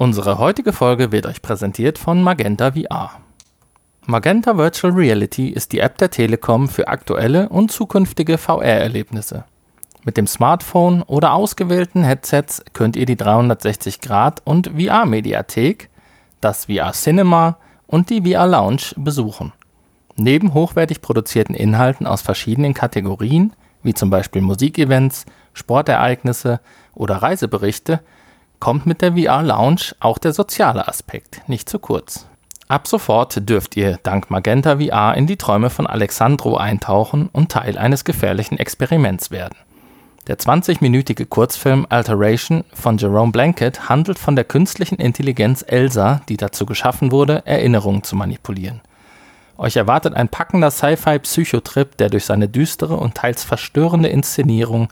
Unsere heutige Folge wird euch präsentiert von Magenta VR. Magenta Virtual Reality ist die App der Telekom für aktuelle und zukünftige VR-Erlebnisse. Mit dem Smartphone oder ausgewählten Headsets könnt ihr die 360 Grad und VR-Mediathek, das VR Cinema und die VR Lounge besuchen. Neben hochwertig produzierten Inhalten aus verschiedenen Kategorien, wie zum Beispiel Musikevents, Sportereignisse oder Reiseberichte, kommt mit der VR Lounge auch der soziale Aspekt nicht zu kurz. Ab sofort dürft ihr dank Magenta VR in die Träume von Alexandro eintauchen und Teil eines gefährlichen Experiments werden. Der 20-minütige Kurzfilm Alteration von Jerome Blanket handelt von der künstlichen Intelligenz Elsa, die dazu geschaffen wurde, Erinnerungen zu manipulieren. Euch erwartet ein packender Sci-Fi-Psychotrip, der durch seine düstere und teils verstörende Inszenierung,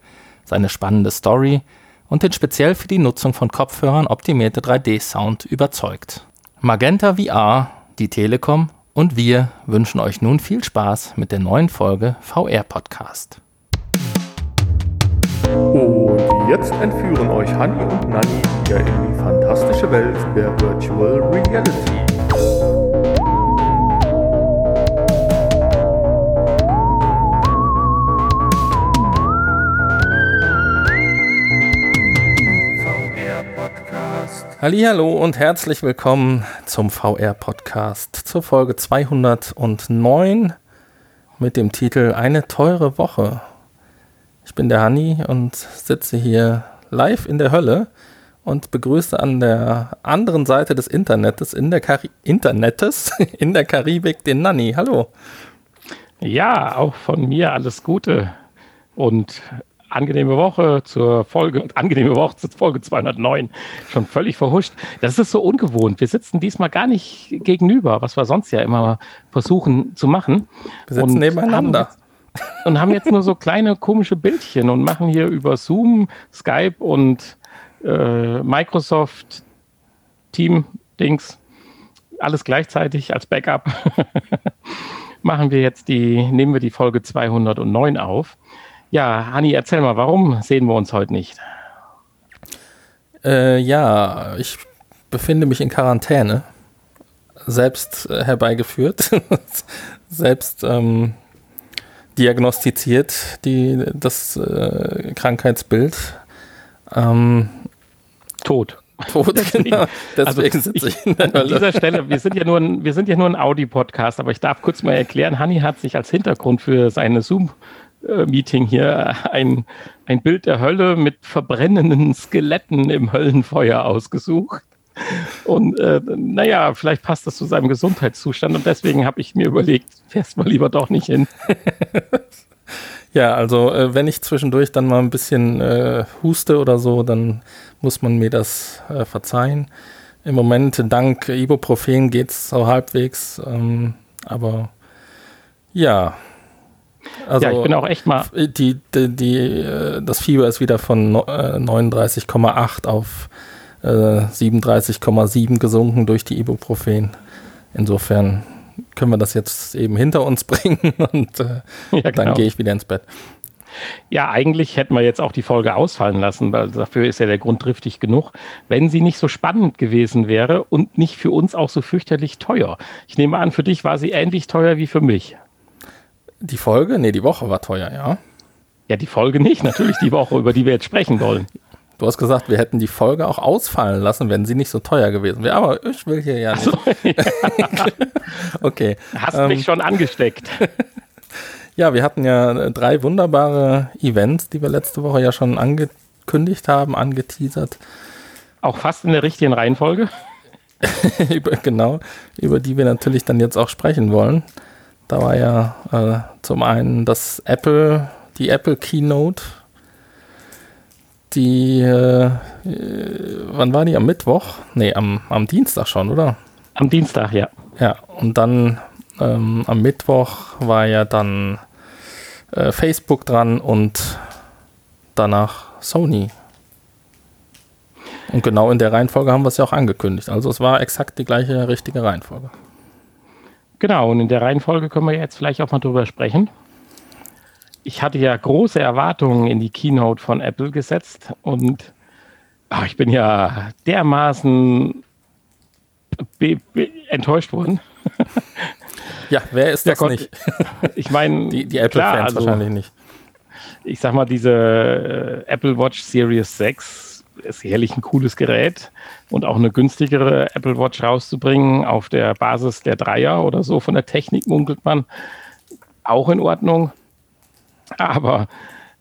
seine spannende Story und den speziell für die Nutzung von Kopfhörern optimierte 3D-Sound überzeugt. Magenta VR, die Telekom und wir wünschen euch nun viel Spaß mit der neuen Folge VR Podcast. Und jetzt entführen euch Hani und Nani wieder in die fantastische Welt der Virtual Reality. Hallo und herzlich willkommen zum VR Podcast zur Folge 209 mit dem Titel Eine teure Woche. Ich bin der Hanni und sitze hier live in der Hölle und begrüße an der anderen Seite des Internets in der Kari Internetes in der Karibik den Nanni. Hallo. Ja, auch von mir alles Gute und angenehme Woche zur Folge, angenehme Woche zur Folge 209. Schon völlig verhuscht. Das ist so ungewohnt. Wir sitzen diesmal gar nicht gegenüber, was wir sonst ja immer versuchen zu machen. Wir sitzen und nebeneinander. Haben jetzt, und haben jetzt nur so kleine komische Bildchen und machen hier über Zoom, Skype und äh, Microsoft Team Dings alles gleichzeitig als Backup. machen wir jetzt die, nehmen wir die Folge 209 auf. Ja, Hanni, erzähl mal, warum sehen wir uns heute nicht? Äh, ja, ich befinde mich in Quarantäne. Selbst äh, herbeigeführt. selbst ähm, diagnostiziert, die, das äh, Krankheitsbild. Ähm, Tot. Tot, genau. Deswegen also sitze ich in der An dieser Stelle, wir sind ja nur ein, wir sind ja nur ein Audi-Podcast, aber ich darf kurz mal erklären, Hanni hat sich als Hintergrund für seine Zoom- Meeting hier ein, ein Bild der Hölle mit verbrennenden Skeletten im Höllenfeuer ausgesucht. Und äh, naja, vielleicht passt das zu seinem Gesundheitszustand und deswegen habe ich mir überlegt, fährst mal lieber doch nicht hin. ja, also äh, wenn ich zwischendurch dann mal ein bisschen äh, huste oder so, dann muss man mir das äh, verzeihen. Im Moment dank Ibuprofen geht es so halbwegs, ähm, aber ja, also ja, ich bin auch echt mal. Die, die, die, äh, das Fieber ist wieder von 39,8 äh, auf äh, 37,7 gesunken durch die Ibuprofen. Insofern können wir das jetzt eben hinter uns bringen und äh, ja, genau. dann gehe ich wieder ins Bett. Ja, eigentlich hätten wir jetzt auch die Folge ausfallen lassen, weil dafür ist ja der Grund driftig genug, wenn sie nicht so spannend gewesen wäre und nicht für uns auch so fürchterlich teuer. Ich nehme an, für dich war sie ähnlich teuer wie für mich. Die Folge? Nee, die Woche war teuer, ja. Ja, die Folge nicht, natürlich die Woche, über die wir jetzt sprechen wollen. Du hast gesagt, wir hätten die Folge auch ausfallen lassen, wenn sie nicht so teuer gewesen wäre. Aber ich will hier ja nicht. So, ja. okay. Hast ähm, mich schon angesteckt. ja, wir hatten ja drei wunderbare Events, die wir letzte Woche ja schon angekündigt haben, angeteasert. Auch fast in der richtigen Reihenfolge. über, genau, über die wir natürlich dann jetzt auch sprechen wollen. Da war ja äh, zum einen das Apple, die Apple Keynote, die, äh, wann war die? Am Mittwoch? Nee, am, am Dienstag schon, oder? Am Dienstag, ja. Ja, und dann ähm, am Mittwoch war ja dann äh, Facebook dran und danach Sony. Und genau in der Reihenfolge haben wir es ja auch angekündigt. Also es war exakt die gleiche richtige Reihenfolge. Genau, und in der Reihenfolge können wir jetzt vielleicht auch mal drüber sprechen. Ich hatte ja große Erwartungen in die Keynote von Apple gesetzt und Ach, ich bin ja dermaßen enttäuscht worden. Ja, wer ist das nicht? Ich meine, die, die Apple-Fans also, wahrscheinlich nicht. Ich sag mal, diese äh, Apple Watch Series 6 ist sicherlich ein cooles Gerät und auch eine günstigere Apple Watch rauszubringen auf der Basis der Dreier oder so von der Technik munkelt man auch in Ordnung. Aber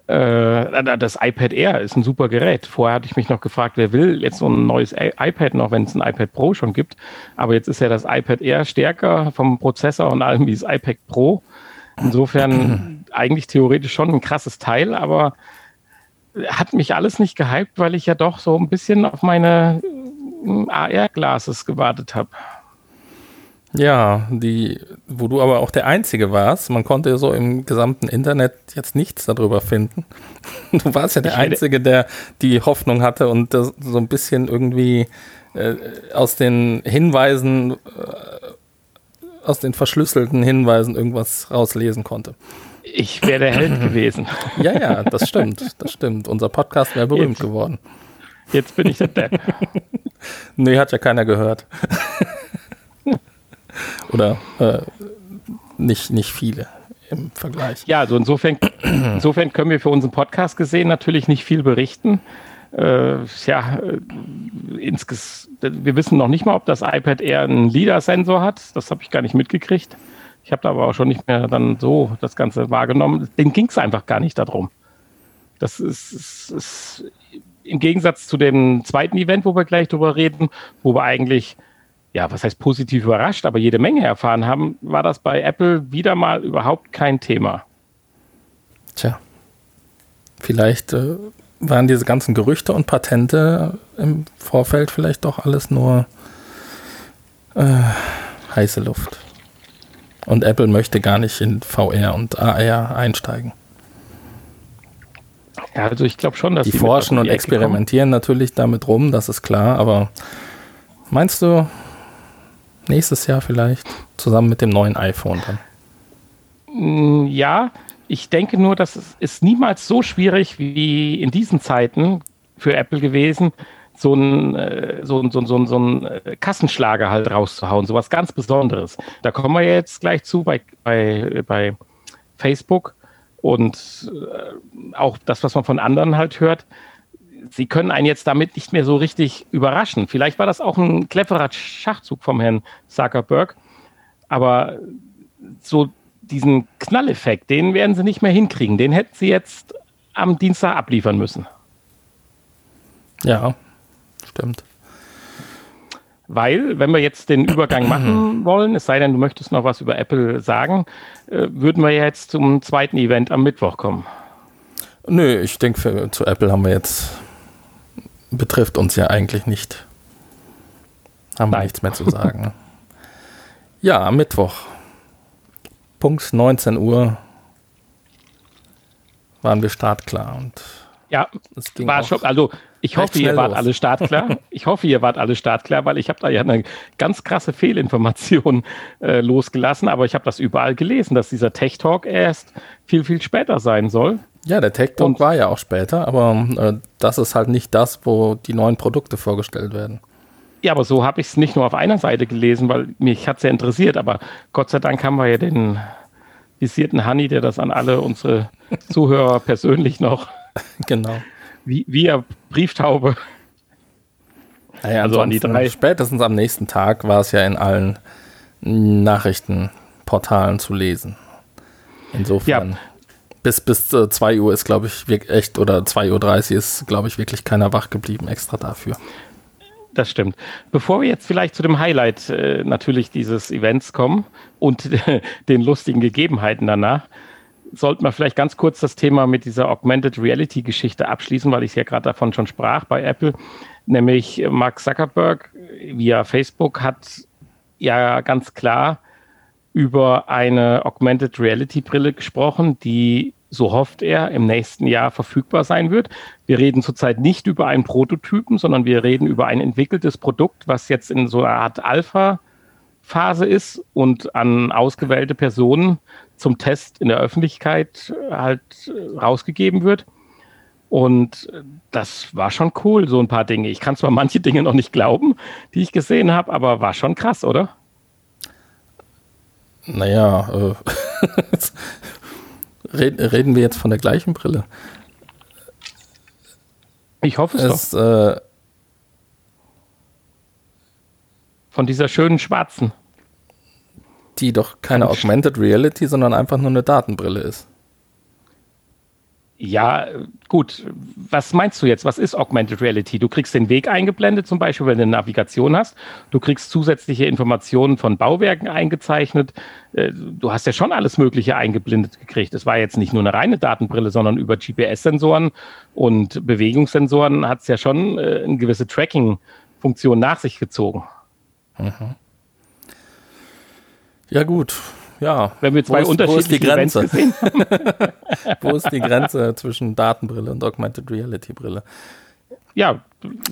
äh, das iPad Air ist ein super Gerät. Vorher hatte ich mich noch gefragt, wer will jetzt so ein neues iPad noch, wenn es ein iPad Pro schon gibt. Aber jetzt ist ja das iPad Air stärker vom Prozessor und allem wie das iPad Pro. Insofern eigentlich theoretisch schon ein krasses Teil, aber hat mich alles nicht gehypt, weil ich ja doch so ein bisschen auf meine äh, AR-Glasses gewartet habe. Ja, die, wo du aber auch der Einzige warst. Man konnte so im gesamten Internet jetzt nichts darüber finden. Du warst ja der Einzige, der die Hoffnung hatte und das so ein bisschen irgendwie äh, aus den Hinweisen, äh, aus den verschlüsselten Hinweisen irgendwas rauslesen konnte. Ich wäre der Held gewesen. Ja, ja, das stimmt. Das stimmt. Unser Podcast wäre berühmt jetzt, geworden. Jetzt bin ich der Depp. nee, hat ja keiner gehört. Oder äh, nicht, nicht viele im Vergleich. Ja, also insofern, insofern können wir für unseren Podcast gesehen natürlich nicht viel berichten. Äh, ja, äh, insges wir wissen noch nicht mal, ob das iPad eher einen LIDAR-Sensor hat. Das habe ich gar nicht mitgekriegt. Ich habe da aber auch schon nicht mehr dann so das Ganze wahrgenommen. Den ging es einfach gar nicht darum. Das ist, ist, ist, im Gegensatz zu dem zweiten Event, wo wir gleich drüber reden, wo wir eigentlich ja, was heißt positiv überrascht, aber jede Menge erfahren haben, war das bei Apple wieder mal überhaupt kein Thema. Tja, vielleicht äh, waren diese ganzen Gerüchte und Patente im Vorfeld vielleicht doch alles nur äh, heiße Luft. Und Apple möchte gar nicht in VR und AR einsteigen. Ja, also ich glaube schon, dass die forschen und experimentieren natürlich damit rum, das ist klar, aber meinst du, nächstes Jahr vielleicht, zusammen mit dem neuen iPhone dann. Mm, ja, ich denke nur, dass es ist niemals so schwierig wie in diesen Zeiten für Apple gewesen, so ein, äh, so, so, so, so ein äh, Kassenschlager halt rauszuhauen, sowas ganz Besonderes. Da kommen wir jetzt gleich zu bei, bei, bei Facebook und äh, auch das, was man von anderen halt hört sie können einen jetzt damit nicht mehr so richtig überraschen. Vielleicht war das auch ein cleverer Schachzug vom Herrn Zuckerberg, aber so diesen Knalleffekt, den werden sie nicht mehr hinkriegen. Den hätten sie jetzt am Dienstag abliefern müssen. Ja, stimmt. Weil, wenn wir jetzt den Übergang machen wollen, es sei denn, du möchtest noch was über Apple sagen, äh, würden wir jetzt zum zweiten Event am Mittwoch kommen. Nö, ich denke, zu Apple haben wir jetzt betrifft uns ja eigentlich nicht. Haben wir nichts mehr zu sagen. ja, am Mittwoch. Punkt 19 Uhr waren wir startklar und ja, es ging war schon, also ich hoffe, ihr wart los. alle startklar. Ich hoffe, ihr wart alle startklar, weil ich habe da ja eine ganz krasse Fehlinformation äh, losgelassen, aber ich habe das überall gelesen, dass dieser Tech Talk erst viel, viel später sein soll. Ja, der Tech Talk war ja auch später, aber äh, das ist halt nicht das, wo die neuen Produkte vorgestellt werden. Ja, aber so habe ich es nicht nur auf einer Seite gelesen, weil mich hat es ja interessiert, aber Gott sei Dank haben wir ja den visierten Honey, der das an alle unsere Zuhörer persönlich noch genau. wie, via Brieftaube. Naja, also an die drei. Spätestens am nächsten Tag war es ja in allen Nachrichtenportalen zu lesen. Insofern. Ja, bis, bis äh, 2 Uhr ist, glaube ich, echt, oder 2.30 Uhr ist, glaube ich, wirklich keiner wach geblieben extra dafür. Das stimmt. Bevor wir jetzt vielleicht zu dem Highlight äh, natürlich dieses Events kommen und den lustigen Gegebenheiten danach, sollten wir vielleicht ganz kurz das Thema mit dieser Augmented Reality Geschichte abschließen, weil ich ja gerade davon schon sprach bei Apple. Nämlich Mark Zuckerberg via Facebook hat ja ganz klar über eine Augmented Reality Brille gesprochen, die, so hofft er, im nächsten Jahr verfügbar sein wird. Wir reden zurzeit nicht über einen Prototypen, sondern wir reden über ein entwickeltes Produkt, was jetzt in so einer Art Alpha-Phase ist und an ausgewählte Personen zum Test in der Öffentlichkeit halt rausgegeben wird. Und das war schon cool, so ein paar Dinge. Ich kann zwar manche Dinge noch nicht glauben, die ich gesehen habe, aber war schon krass, oder? Naja, äh, reden wir jetzt von der gleichen Brille? Ich hoffe es, es doch. Äh, von dieser schönen schwarzen. Die doch keine Augmented Reality, sondern einfach nur eine Datenbrille ist. Ja, gut. Was meinst du jetzt? Was ist Augmented Reality? Du kriegst den Weg eingeblendet, zum Beispiel, wenn du eine Navigation hast. Du kriegst zusätzliche Informationen von Bauwerken eingezeichnet. Äh, du hast ja schon alles Mögliche eingeblendet gekriegt. Es war jetzt nicht nur eine reine Datenbrille, sondern über GPS-Sensoren und Bewegungssensoren hat es ja schon äh, eine gewisse Tracking-Funktion nach sich gezogen. Mhm. Ja, gut ja. Wenn wir zwei wo ist, unterschiedliche wo Grenze? gesehen haben. wo ist die Grenze zwischen Datenbrille und Augmented Reality Brille? Ja,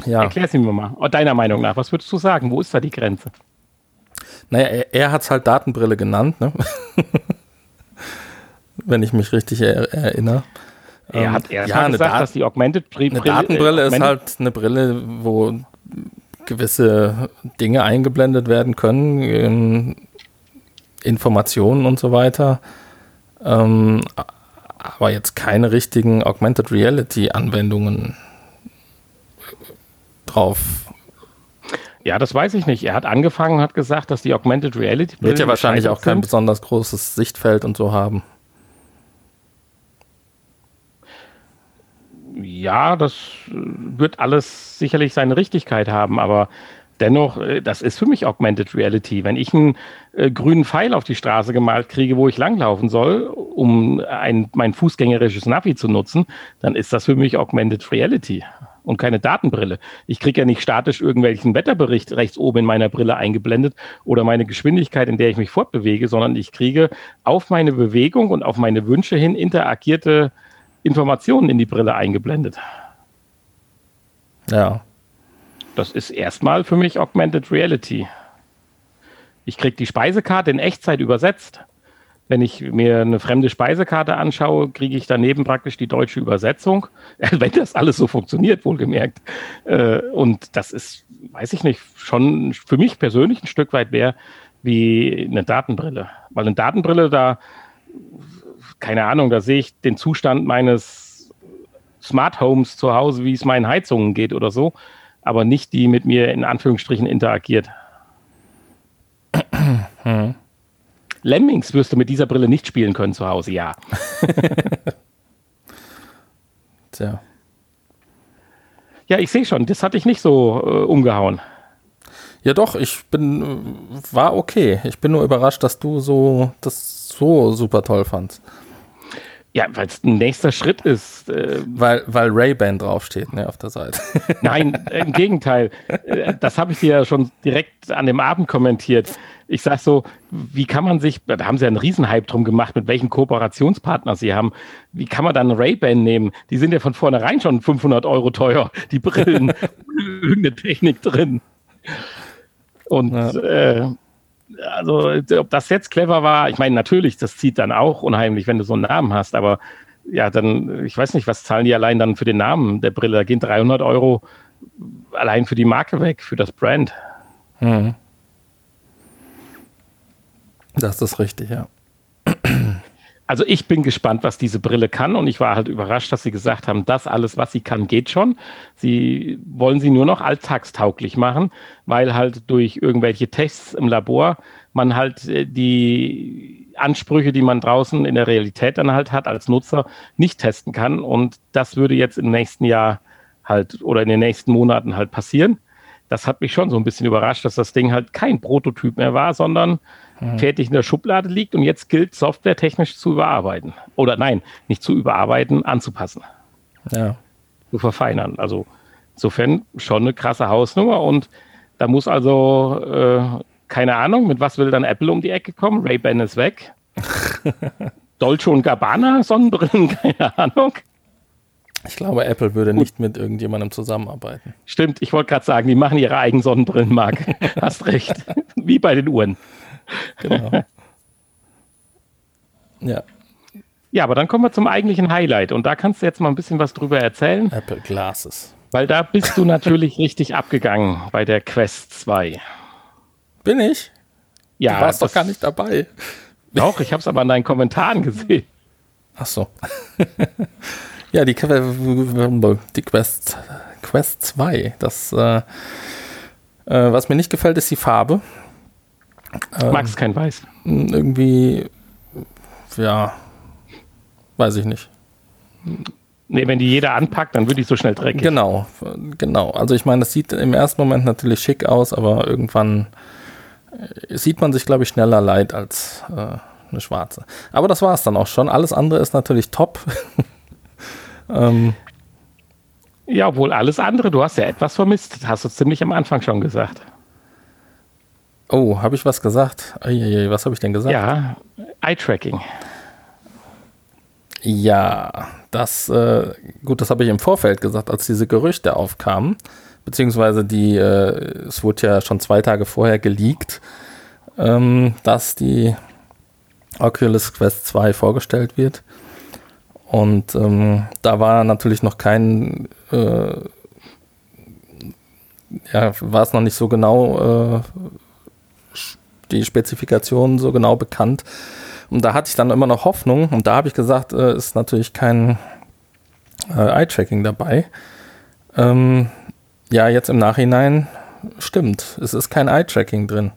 ja. erklär sie mir mal. Deiner Meinung nach, was würdest du sagen? Wo ist da die Grenze? Naja, er, er hat es halt Datenbrille genannt, ne? wenn ich mich richtig er, erinnere. Er hat erst ja, gesagt, dass die Augmented Brille. Eine Datenbrille äh, ist halt eine Brille, wo gewisse Dinge eingeblendet werden können, Informationen und so weiter. Ähm, aber jetzt keine richtigen Augmented Reality Anwendungen drauf. Ja, das weiß ich nicht. Er hat angefangen, hat gesagt, dass die Augmented Reality wird ja wahrscheinlich auch kein sind. besonders großes Sichtfeld und so haben. Ja, das wird alles sicherlich seine Richtigkeit haben, aber dennoch, äh, das ist für mich Augmented Reality. Wenn ich einen äh, grünen Pfeil auf die Straße gemalt kriege, wo ich langlaufen soll, um ein, mein fußgängerisches Navi zu nutzen, dann ist das für mich Augmented Reality und keine Datenbrille. Ich kriege ja nicht statisch irgendwelchen Wetterbericht rechts oben in meiner Brille eingeblendet oder meine Geschwindigkeit, in der ich mich fortbewege, sondern ich kriege auf meine Bewegung und auf meine Wünsche hin interagierte Informationen in die Brille eingeblendet. Ja, das ist erstmal für mich Augmented Reality. Ich kriege die Speisekarte in Echtzeit übersetzt. Wenn ich mir eine fremde Speisekarte anschaue, kriege ich daneben praktisch die deutsche Übersetzung. Wenn das alles so funktioniert, wohlgemerkt. Äh, und das ist, weiß ich nicht, schon für mich persönlich ein Stück weit mehr wie eine Datenbrille. Weil eine Datenbrille, da, keine Ahnung, da sehe ich den Zustand meines Smart Homes zu Hause, wie es meinen Heizungen geht oder so aber nicht die mit mir in Anführungsstrichen interagiert. Hm. Lemmings wirst du mit dieser Brille nicht spielen können zu Hause, ja. Tja. Ja, ich sehe schon, das hatte ich nicht so äh, umgehauen. Ja, doch, ich bin, war okay. Ich bin nur überrascht, dass du so, das so super toll fandst. Ja, weil es ein nächster Schritt ist. Äh, weil weil Ray-Ban draufsteht, ne, auf der Seite. Nein, im Gegenteil. Äh, das habe ich dir ja schon direkt an dem Abend kommentiert. Ich sag so, wie kann man sich, da haben sie ja einen Riesenhype drum gemacht, mit welchen Kooperationspartner sie haben. Wie kann man dann Ray-Ban nehmen? Die sind ja von vornherein schon 500 Euro teuer, die Brillen, irgendeine Technik drin. Und ja. äh, also ob das jetzt clever war, ich meine, natürlich, das zieht dann auch unheimlich, wenn du so einen Namen hast, aber ja, dann, ich weiß nicht, was zahlen die allein dann für den Namen der Brille? Da gehen 300 Euro allein für die Marke weg, für das Brand. Mhm. Das ist richtig, ja. Also ich bin gespannt, was diese Brille kann und ich war halt überrascht, dass sie gesagt haben, das alles, was sie kann, geht schon. Sie wollen sie nur noch alltagstauglich machen, weil halt durch irgendwelche Tests im Labor man halt äh, die Ansprüche, die man draußen in der Realität dann halt hat als Nutzer, nicht testen kann und das würde jetzt im nächsten Jahr halt oder in den nächsten Monaten halt passieren. Das hat mich schon so ein bisschen überrascht, dass das Ding halt kein Prototyp mehr war, sondern mhm. fertig in der Schublade liegt und jetzt gilt, softwaretechnisch zu überarbeiten. Oder nein, nicht zu überarbeiten, anzupassen. Ja. Zu verfeinern. Also insofern schon eine krasse Hausnummer und da muss also, äh, keine Ahnung, mit was will dann Apple um die Ecke kommen? Ray-Ban ist weg. Dolce und Gabbana Sonnenbrillen, keine Ahnung. Ich glaube, Apple würde nicht mit irgendjemandem zusammenarbeiten. Stimmt, ich wollte gerade sagen, die machen ihre eigenen Sonnenbrillenmarke. Hast recht. Wie bei den Uhren. Genau. ja. Ja, aber dann kommen wir zum eigentlichen Highlight und da kannst du jetzt mal ein bisschen was drüber erzählen. Apple Glasses. Weil da bist du natürlich richtig abgegangen bei der Quest 2. Bin ich? Ja. Du warst doch gar nicht dabei. Doch, ich habe es aber an deinen Kommentaren gesehen. Ach so. ja, die, die Quest, Quest 2. Das, äh, äh, was mir nicht gefällt, ist die Farbe. Ähm, Magst kein Weiß? Irgendwie, ja, weiß ich nicht. Nee, wenn die jeder anpackt, dann würde ich so schnell dreckig. Genau, genau. Also ich meine, das sieht im ersten Moment natürlich schick aus, aber irgendwann äh, sieht man sich, glaube ich, schneller leid als äh, eine schwarze. Aber das war es dann auch schon. Alles andere ist natürlich top. ähm, ja, obwohl alles andere, du hast ja etwas vermisst, hast du ziemlich am Anfang schon gesagt. Oh, habe ich was gesagt? Eieiei, was habe ich denn gesagt? Ja, Eye-Tracking. Ja, das, äh, gut, das habe ich im Vorfeld gesagt, als diese Gerüchte aufkamen. Beziehungsweise die, äh, es wurde ja schon zwei Tage vorher geleakt, ähm, dass die Oculus Quest 2 vorgestellt wird. Und ähm, da war natürlich noch kein, äh, ja, war es noch nicht so genau, äh, die Spezifikationen so genau bekannt. Und da hatte ich dann immer noch Hoffnung. Und da habe ich gesagt, äh, ist natürlich kein äh, Eye-Tracking dabei. Ähm, ja, jetzt im Nachhinein stimmt. Es ist kein Eye-Tracking drin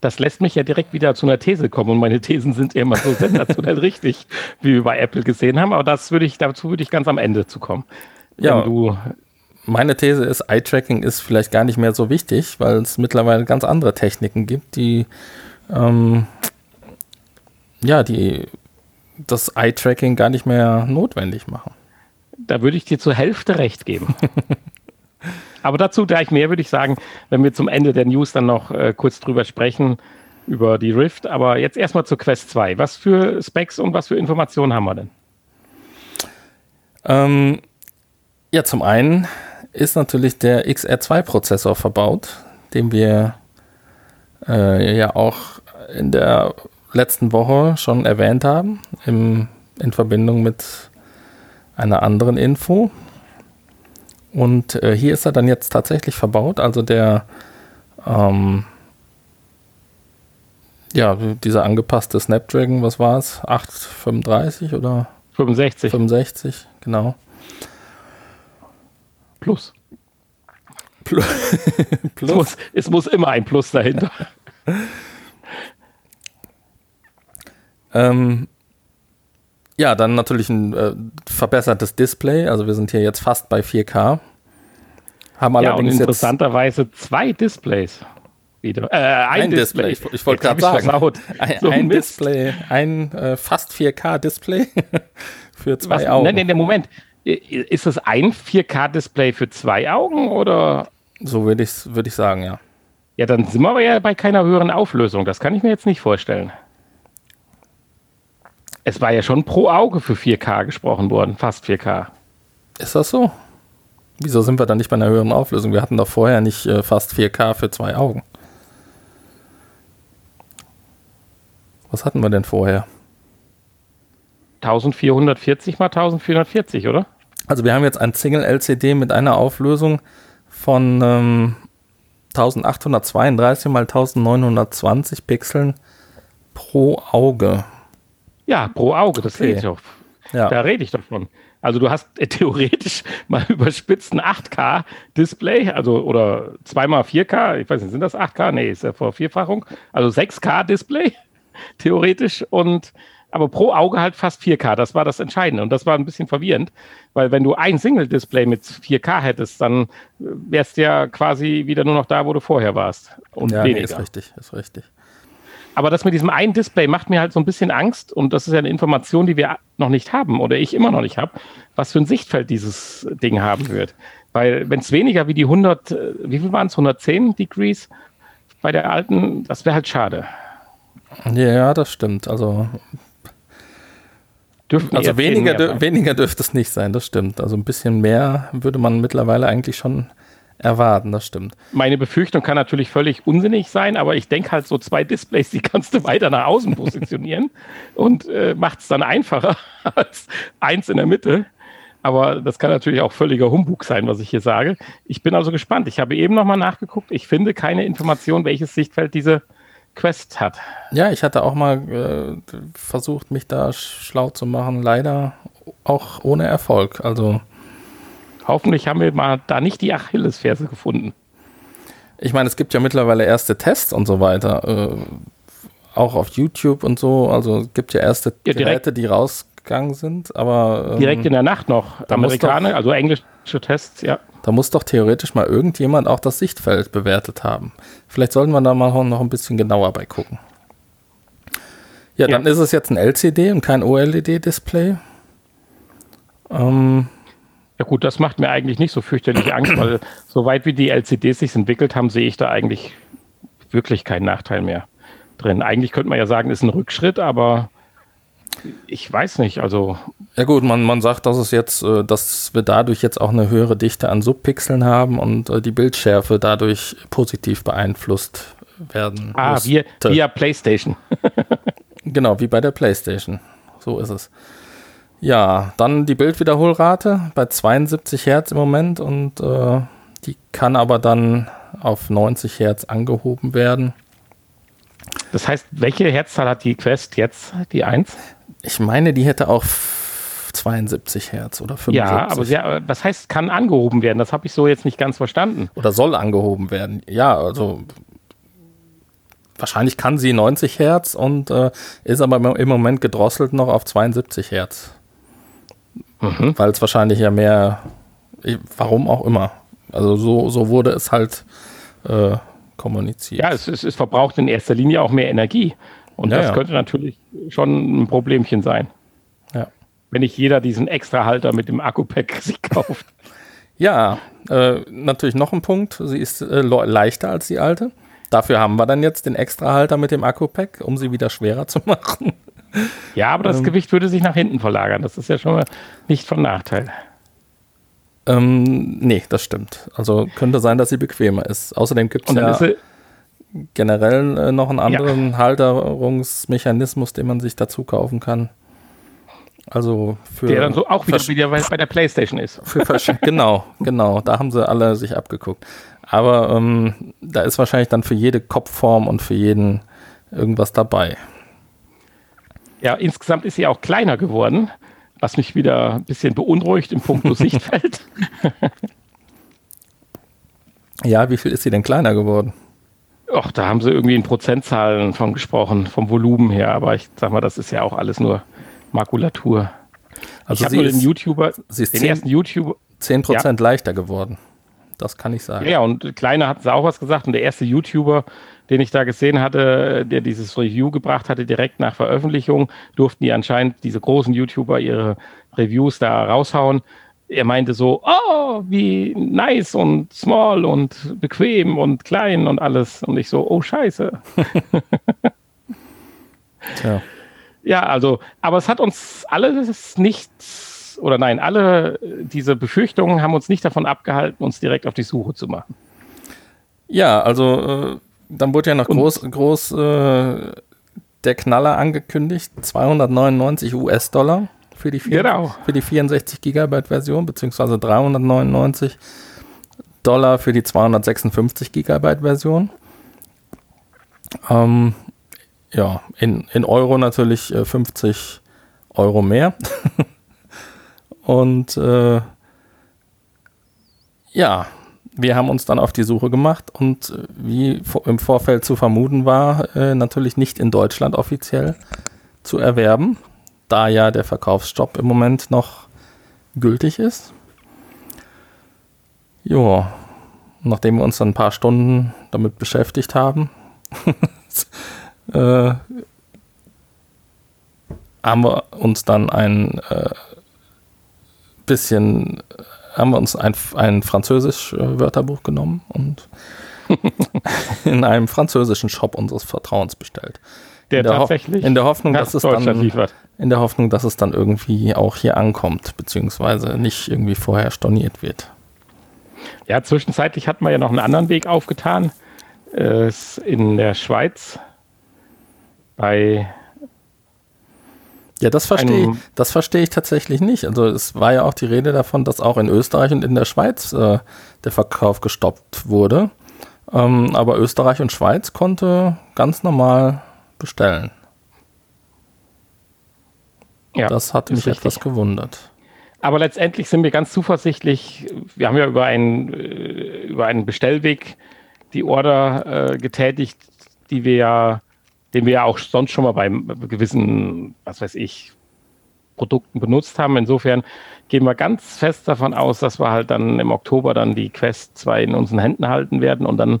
das lässt mich ja direkt wieder zu einer These kommen und meine Thesen sind immer so sensationell richtig, wie wir bei Apple gesehen haben, aber das würde ich, dazu würde ich ganz am Ende zu kommen. Ja, du meine These ist, Eye-Tracking ist vielleicht gar nicht mehr so wichtig, weil es mittlerweile ganz andere Techniken gibt, die ähm, ja, die das Eye-Tracking gar nicht mehr notwendig machen. Da würde ich dir zur Hälfte recht geben. Aber dazu gleich mehr, würde ich sagen, wenn wir zum Ende der News dann noch äh, kurz drüber sprechen, über die Rift. Aber jetzt erstmal zur Quest 2. Was für Specs und was für Informationen haben wir denn? Ähm, ja, zum einen ist natürlich der XR2-Prozessor verbaut, den wir äh, ja auch in der letzten Woche schon erwähnt haben, im, in Verbindung mit einer anderen Info. Und äh, hier ist er dann jetzt tatsächlich verbaut. Also der, ähm, ja, dieser angepasste Snapdragon, was war es? 835 oder? 65. 65, genau. Plus. Plus. Plus. Es, muss, es muss immer ein Plus dahinter. ähm, ja, dann natürlich ein äh, verbessertes Display. Also wir sind hier jetzt fast bei 4K. Haben ja, und interessanterweise zwei Displays wieder. Äh, ein, ein Display. Display. Ich, ich wollte gerade sagen. Ein, so ein Display, ein äh, fast 4K-Display für zwei Was? Augen. Nein, nein, Moment. Ist das ein 4K-Display für zwei Augen oder? So würde ich, würd ich sagen, ja. Ja, dann sind wir aber ja bei keiner höheren Auflösung. Das kann ich mir jetzt nicht vorstellen. Es war ja schon pro Auge für 4K gesprochen worden, fast 4K. Ist das so? Wieso sind wir dann nicht bei einer höheren Auflösung? Wir hatten doch vorher nicht äh, fast 4K für zwei Augen. Was hatten wir denn vorher? 1440 mal 1440, oder? Also wir haben jetzt ein Single LCD mit einer Auflösung von ähm, 1832 mal 1920 Pixeln pro Auge. Ja, pro Auge, das okay. rede ich doch. Ja. Da rede ich davon. Also du hast äh, theoretisch mal überspitzt ein 8K-Display, also oder zweimal 4K, ich weiß nicht, sind das 8K? Nee, ist ja vor Vierfachung. Also 6K-Display, theoretisch, und aber pro Auge halt fast 4K. Das war das Entscheidende. Und das war ein bisschen verwirrend, weil wenn du ein Single-Display mit 4K hättest, dann äh, wärst du ja quasi wieder nur noch da, wo du vorher warst. Und ja, weniger. Nee, ist richtig, ist richtig. Aber das mit diesem einen Display macht mir halt so ein bisschen Angst und das ist ja eine Information, die wir noch nicht haben oder ich immer noch nicht habe, was für ein Sichtfeld dieses Ding haben wird. Weil wenn es weniger wie die 100, äh, wie viel waren es, 110 Degrees bei der alten, das wäre halt schade. Ja, das stimmt. Also, Dürften also weniger, dür weniger dürfte es nicht sein, das stimmt. Also ein bisschen mehr würde man mittlerweile eigentlich schon erwarten, das stimmt. Meine Befürchtung kann natürlich völlig unsinnig sein, aber ich denke halt so zwei Displays, die kannst du weiter nach außen positionieren und äh, macht es dann einfacher als eins in der Mitte. Aber das kann natürlich auch völliger Humbug sein, was ich hier sage. Ich bin also gespannt. Ich habe eben nochmal nachgeguckt. Ich finde keine Information, welches Sichtfeld diese Quest hat. Ja, ich hatte auch mal äh, versucht, mich da schlau zu machen. Leider auch ohne Erfolg. Also Hoffentlich haben wir mal da nicht die Achillesferse gefunden. Ich meine, es gibt ja mittlerweile erste Tests und so weiter. Äh, auch auf YouTube und so. Also es gibt ja erste ja, Geräte, die rausgegangen sind, aber. Ähm, direkt in der Nacht noch. Amerikaner, also englische Tests, ja. Da muss doch theoretisch mal irgendjemand auch das Sichtfeld bewertet haben. Vielleicht sollten wir da mal noch ein bisschen genauer bei gucken. Ja, ja. dann ist es jetzt ein LCD und kein OLED-Display. Ähm, ja gut, das macht mir eigentlich nicht so fürchterlich Angst, weil soweit wie die LCDs sich entwickelt haben, sehe ich da eigentlich wirklich keinen Nachteil mehr drin. Eigentlich könnte man ja sagen, ist ein Rückschritt, aber ich weiß nicht, also. Ja gut, man, man sagt, dass es jetzt, äh, dass wir dadurch jetzt auch eine höhere Dichte an Subpixeln haben und äh, die Bildschärfe dadurch positiv beeinflusst werden. Ah, via, via PlayStation. genau, wie bei der PlayStation. So ist es. Ja, dann die Bildwiederholrate bei 72 Hertz im Moment und äh, die kann aber dann auf 90 Hertz angehoben werden. Das heißt, welche Herzzahl hat die Quest jetzt, die 1? Ich meine, die hätte auch 72 Hertz oder 75. Ja, aber sie, was heißt, kann angehoben werden? Das habe ich so jetzt nicht ganz verstanden. Oder soll angehoben werden? Ja, also wahrscheinlich kann sie 90 Hertz und äh, ist aber im Moment gedrosselt noch auf 72 Hertz. Mhm. Weil es wahrscheinlich ja mehr, warum auch immer. Also so, so wurde es halt äh, kommuniziert. Ja, es, es, es, verbraucht in erster Linie auch mehr Energie. Und ja, das könnte natürlich schon ein Problemchen sein. Ja. Wenn nicht jeder diesen Extra-Halter mit dem Akku-Pack sich kauft. Ja, äh, natürlich noch ein Punkt. Sie ist äh, leichter als die alte. Dafür haben wir dann jetzt den Extra-Halter mit dem Akku-Pack, um sie wieder schwerer zu machen. Ja, aber das ähm, Gewicht würde sich nach hinten verlagern. Das ist ja schon mal nicht von Nachteil. Ähm, nee, das stimmt. Also könnte sein, dass sie bequemer ist. Außerdem gibt es ja generell äh, noch einen anderen ja. Halterungsmechanismus, den man sich dazu kaufen kann. Also für. Der dann so auch wieder, wieder bei der Playstation ist. Genau, genau. Da haben sie alle sich abgeguckt. Aber ähm, da ist wahrscheinlich dann für jede Kopfform und für jeden irgendwas dabei. Ja, insgesamt ist sie auch kleiner geworden, was mich wieder ein bisschen beunruhigt im Punkt Sichtfeld. ja, wie viel ist sie denn kleiner geworden? Ach, da haben sie irgendwie in Prozentzahlen von gesprochen, vom Volumen her, aber ich sag mal, das ist ja auch alles nur Makulatur. Also ich habe nur den YouTuber, sie ist den 10, ersten YouTuber. 10% ja. leichter geworden. Das kann ich sagen. Ja, und kleiner hat sie auch was gesagt. Und der erste YouTuber, den ich da gesehen hatte, der dieses Review gebracht hatte, direkt nach Veröffentlichung, durften die anscheinend diese großen YouTuber ihre Reviews da raushauen. Er meinte so, oh, wie nice und small und bequem und klein und alles. Und ich so, oh scheiße. Tja. Ja, also, aber es hat uns alles nichts, oder nein, alle diese Befürchtungen haben uns nicht davon abgehalten, uns direkt auf die Suche zu machen. Ja, also äh, dann wurde ja noch groß, groß äh, der Knaller angekündigt, 299 US-Dollar für, die genau. für die 64 Gigabyte Version, beziehungsweise 399 Dollar für die 256 Gigabyte Version. Ähm, ja, in, in Euro natürlich äh, 50 Euro mehr. Und äh, ja, wir haben uns dann auf die Suche gemacht und äh, wie im Vorfeld zu vermuten war, äh, natürlich nicht in Deutschland offiziell zu erwerben, da ja der Verkaufsstopp im Moment noch gültig ist. Ja, nachdem wir uns dann ein paar Stunden damit beschäftigt haben, äh, haben wir uns dann ein äh, bisschen haben wir uns ein, ein französisch äh, Wörterbuch genommen und in einem französischen Shop unseres Vertrauens bestellt. Der in tatsächlich in der Hoffnung, dass es dann liefert. in der Hoffnung, dass es dann irgendwie auch hier ankommt, beziehungsweise nicht irgendwie vorher storniert wird. Ja, zwischenzeitlich hat man ja noch einen anderen Weg aufgetan. Äh, in der Schweiz bei ja, das verstehe ich, das verstehe ich tatsächlich nicht. Also es war ja auch die Rede davon, dass auch in Österreich und in der Schweiz äh, der Verkauf gestoppt wurde. Ähm, aber Österreich und Schweiz konnte ganz normal bestellen. Ja, das hat mich richtig. etwas gewundert. Aber letztendlich sind wir ganz zuversichtlich. Wir haben ja über einen, äh, über einen Bestellweg die Order äh, getätigt, die wir ja, den wir ja auch sonst schon mal bei gewissen, was weiß ich, Produkten benutzt haben. Insofern gehen wir ganz fest davon aus, dass wir halt dann im Oktober dann die Quest 2 in unseren Händen halten werden und dann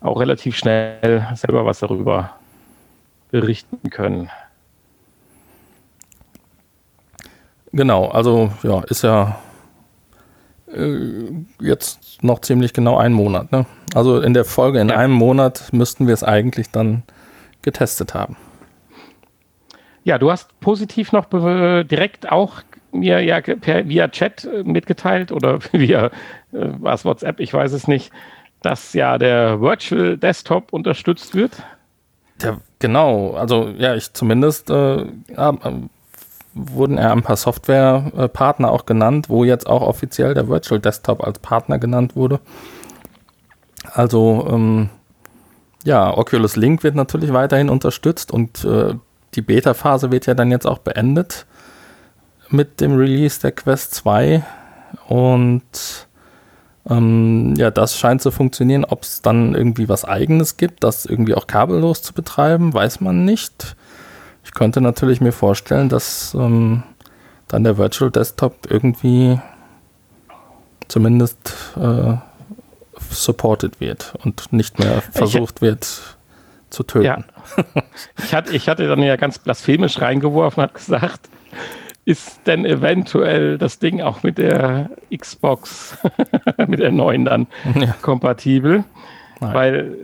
auch relativ schnell selber was darüber berichten können. Genau, also ja, ist ja äh, jetzt noch ziemlich genau ein Monat. Ne? Also in der Folge in ja. einem Monat müssten wir es eigentlich dann getestet haben. Ja, du hast positiv noch direkt auch mir ja per, via Chat äh, mitgeteilt oder via äh, was WhatsApp, ich weiß es nicht, dass ja der Virtual Desktop unterstützt wird. Ja, genau. Also ja, ich zumindest äh, wurden ja ein paar Softwarepartner auch genannt, wo jetzt auch offiziell der Virtual Desktop als Partner genannt wurde. Also ähm, ja, Oculus Link wird natürlich weiterhin unterstützt und äh, die Beta-Phase wird ja dann jetzt auch beendet mit dem Release der Quest 2 und ähm, ja, das scheint zu funktionieren. Ob es dann irgendwie was eigenes gibt, das irgendwie auch kabellos zu betreiben, weiß man nicht. Ich könnte natürlich mir vorstellen, dass ähm, dann der Virtual Desktop irgendwie zumindest äh, supported wird und nicht mehr versucht ich, wird zu töten. Ja. Ich, hatte, ich hatte dann ja ganz blasphemisch reingeworfen, hat gesagt, ist denn eventuell das Ding auch mit der Xbox, mit der neuen dann ja. kompatibel? Nein. Weil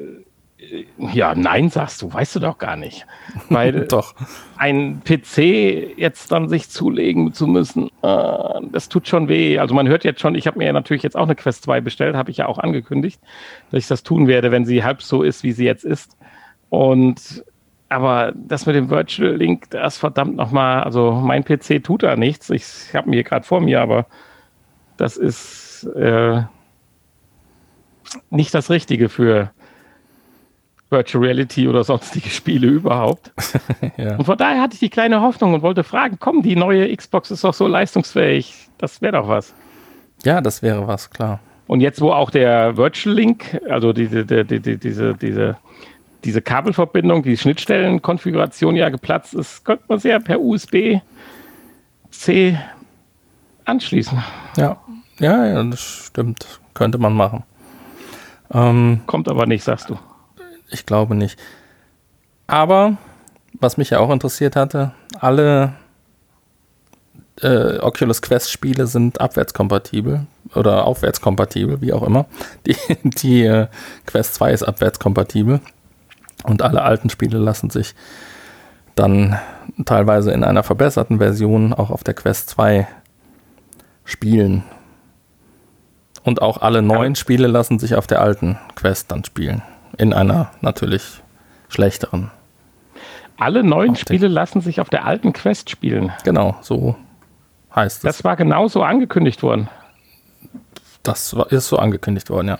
ja, nein, sagst du, weißt du doch gar nicht. Weil doch. ein PC jetzt dann sich zulegen zu müssen, äh, das tut schon weh. Also man hört jetzt schon, ich habe mir ja natürlich jetzt auch eine Quest 2 bestellt, habe ich ja auch angekündigt, dass ich das tun werde, wenn sie halb so ist, wie sie jetzt ist. Und aber das mit dem Virtual Link, das verdammt nochmal, also mein PC tut da nichts. Ich habe mir gerade vor mir, aber das ist äh, nicht das Richtige für Virtual Reality oder sonstige Spiele überhaupt. ja. Und von daher hatte ich die kleine Hoffnung und wollte fragen, komm, die neue Xbox ist doch so leistungsfähig. Das wäre doch was. Ja, das wäre was, klar. Und jetzt, wo auch der Virtual Link, also diese, die, die, die, diese, diese, diese Kabelverbindung, die Schnittstellenkonfiguration ja geplatzt ist, könnte man sie ja per USB-C anschließen. Ja. ja, ja, das stimmt. Könnte man machen. Ähm, Kommt aber nicht, sagst du. Ich glaube nicht. Aber, was mich ja auch interessiert hatte, alle äh, Oculus Quest Spiele sind abwärtskompatibel oder aufwärtskompatibel, wie auch immer. Die, die äh, Quest 2 ist abwärtskompatibel und alle alten Spiele lassen sich dann teilweise in einer verbesserten Version auch auf der Quest 2 spielen. Und auch alle neuen Spiele lassen sich auf der alten Quest dann spielen in einer natürlich schlechteren. Alle neuen Optik. Spiele lassen sich auf der alten Quest spielen. Genau, so heißt es. Das war genau so angekündigt worden. Das war, ist so angekündigt worden, ja.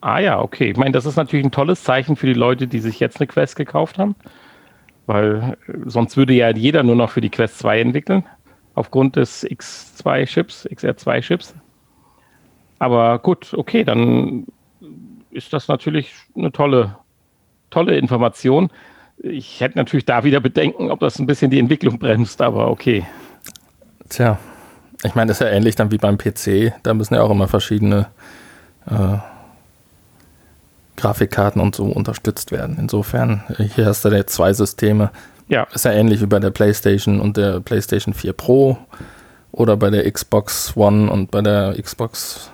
Ah ja, okay. Ich meine, das ist natürlich ein tolles Zeichen für die Leute, die sich jetzt eine Quest gekauft haben. Weil äh, sonst würde ja jeder nur noch für die Quest 2 entwickeln. Aufgrund des X2-Chips, XR2-Chips. Aber gut, okay, dann ist das natürlich eine tolle, tolle Information. Ich hätte natürlich da wieder Bedenken, ob das ein bisschen die Entwicklung bremst, aber okay. Tja, ich meine, das ist ja ähnlich dann wie beim PC. Da müssen ja auch immer verschiedene äh, Grafikkarten und so unterstützt werden. Insofern, hier hast du jetzt zwei Systeme. Ja. Ist ja ähnlich wie bei der PlayStation und der PlayStation 4 Pro oder bei der Xbox One und bei der Xbox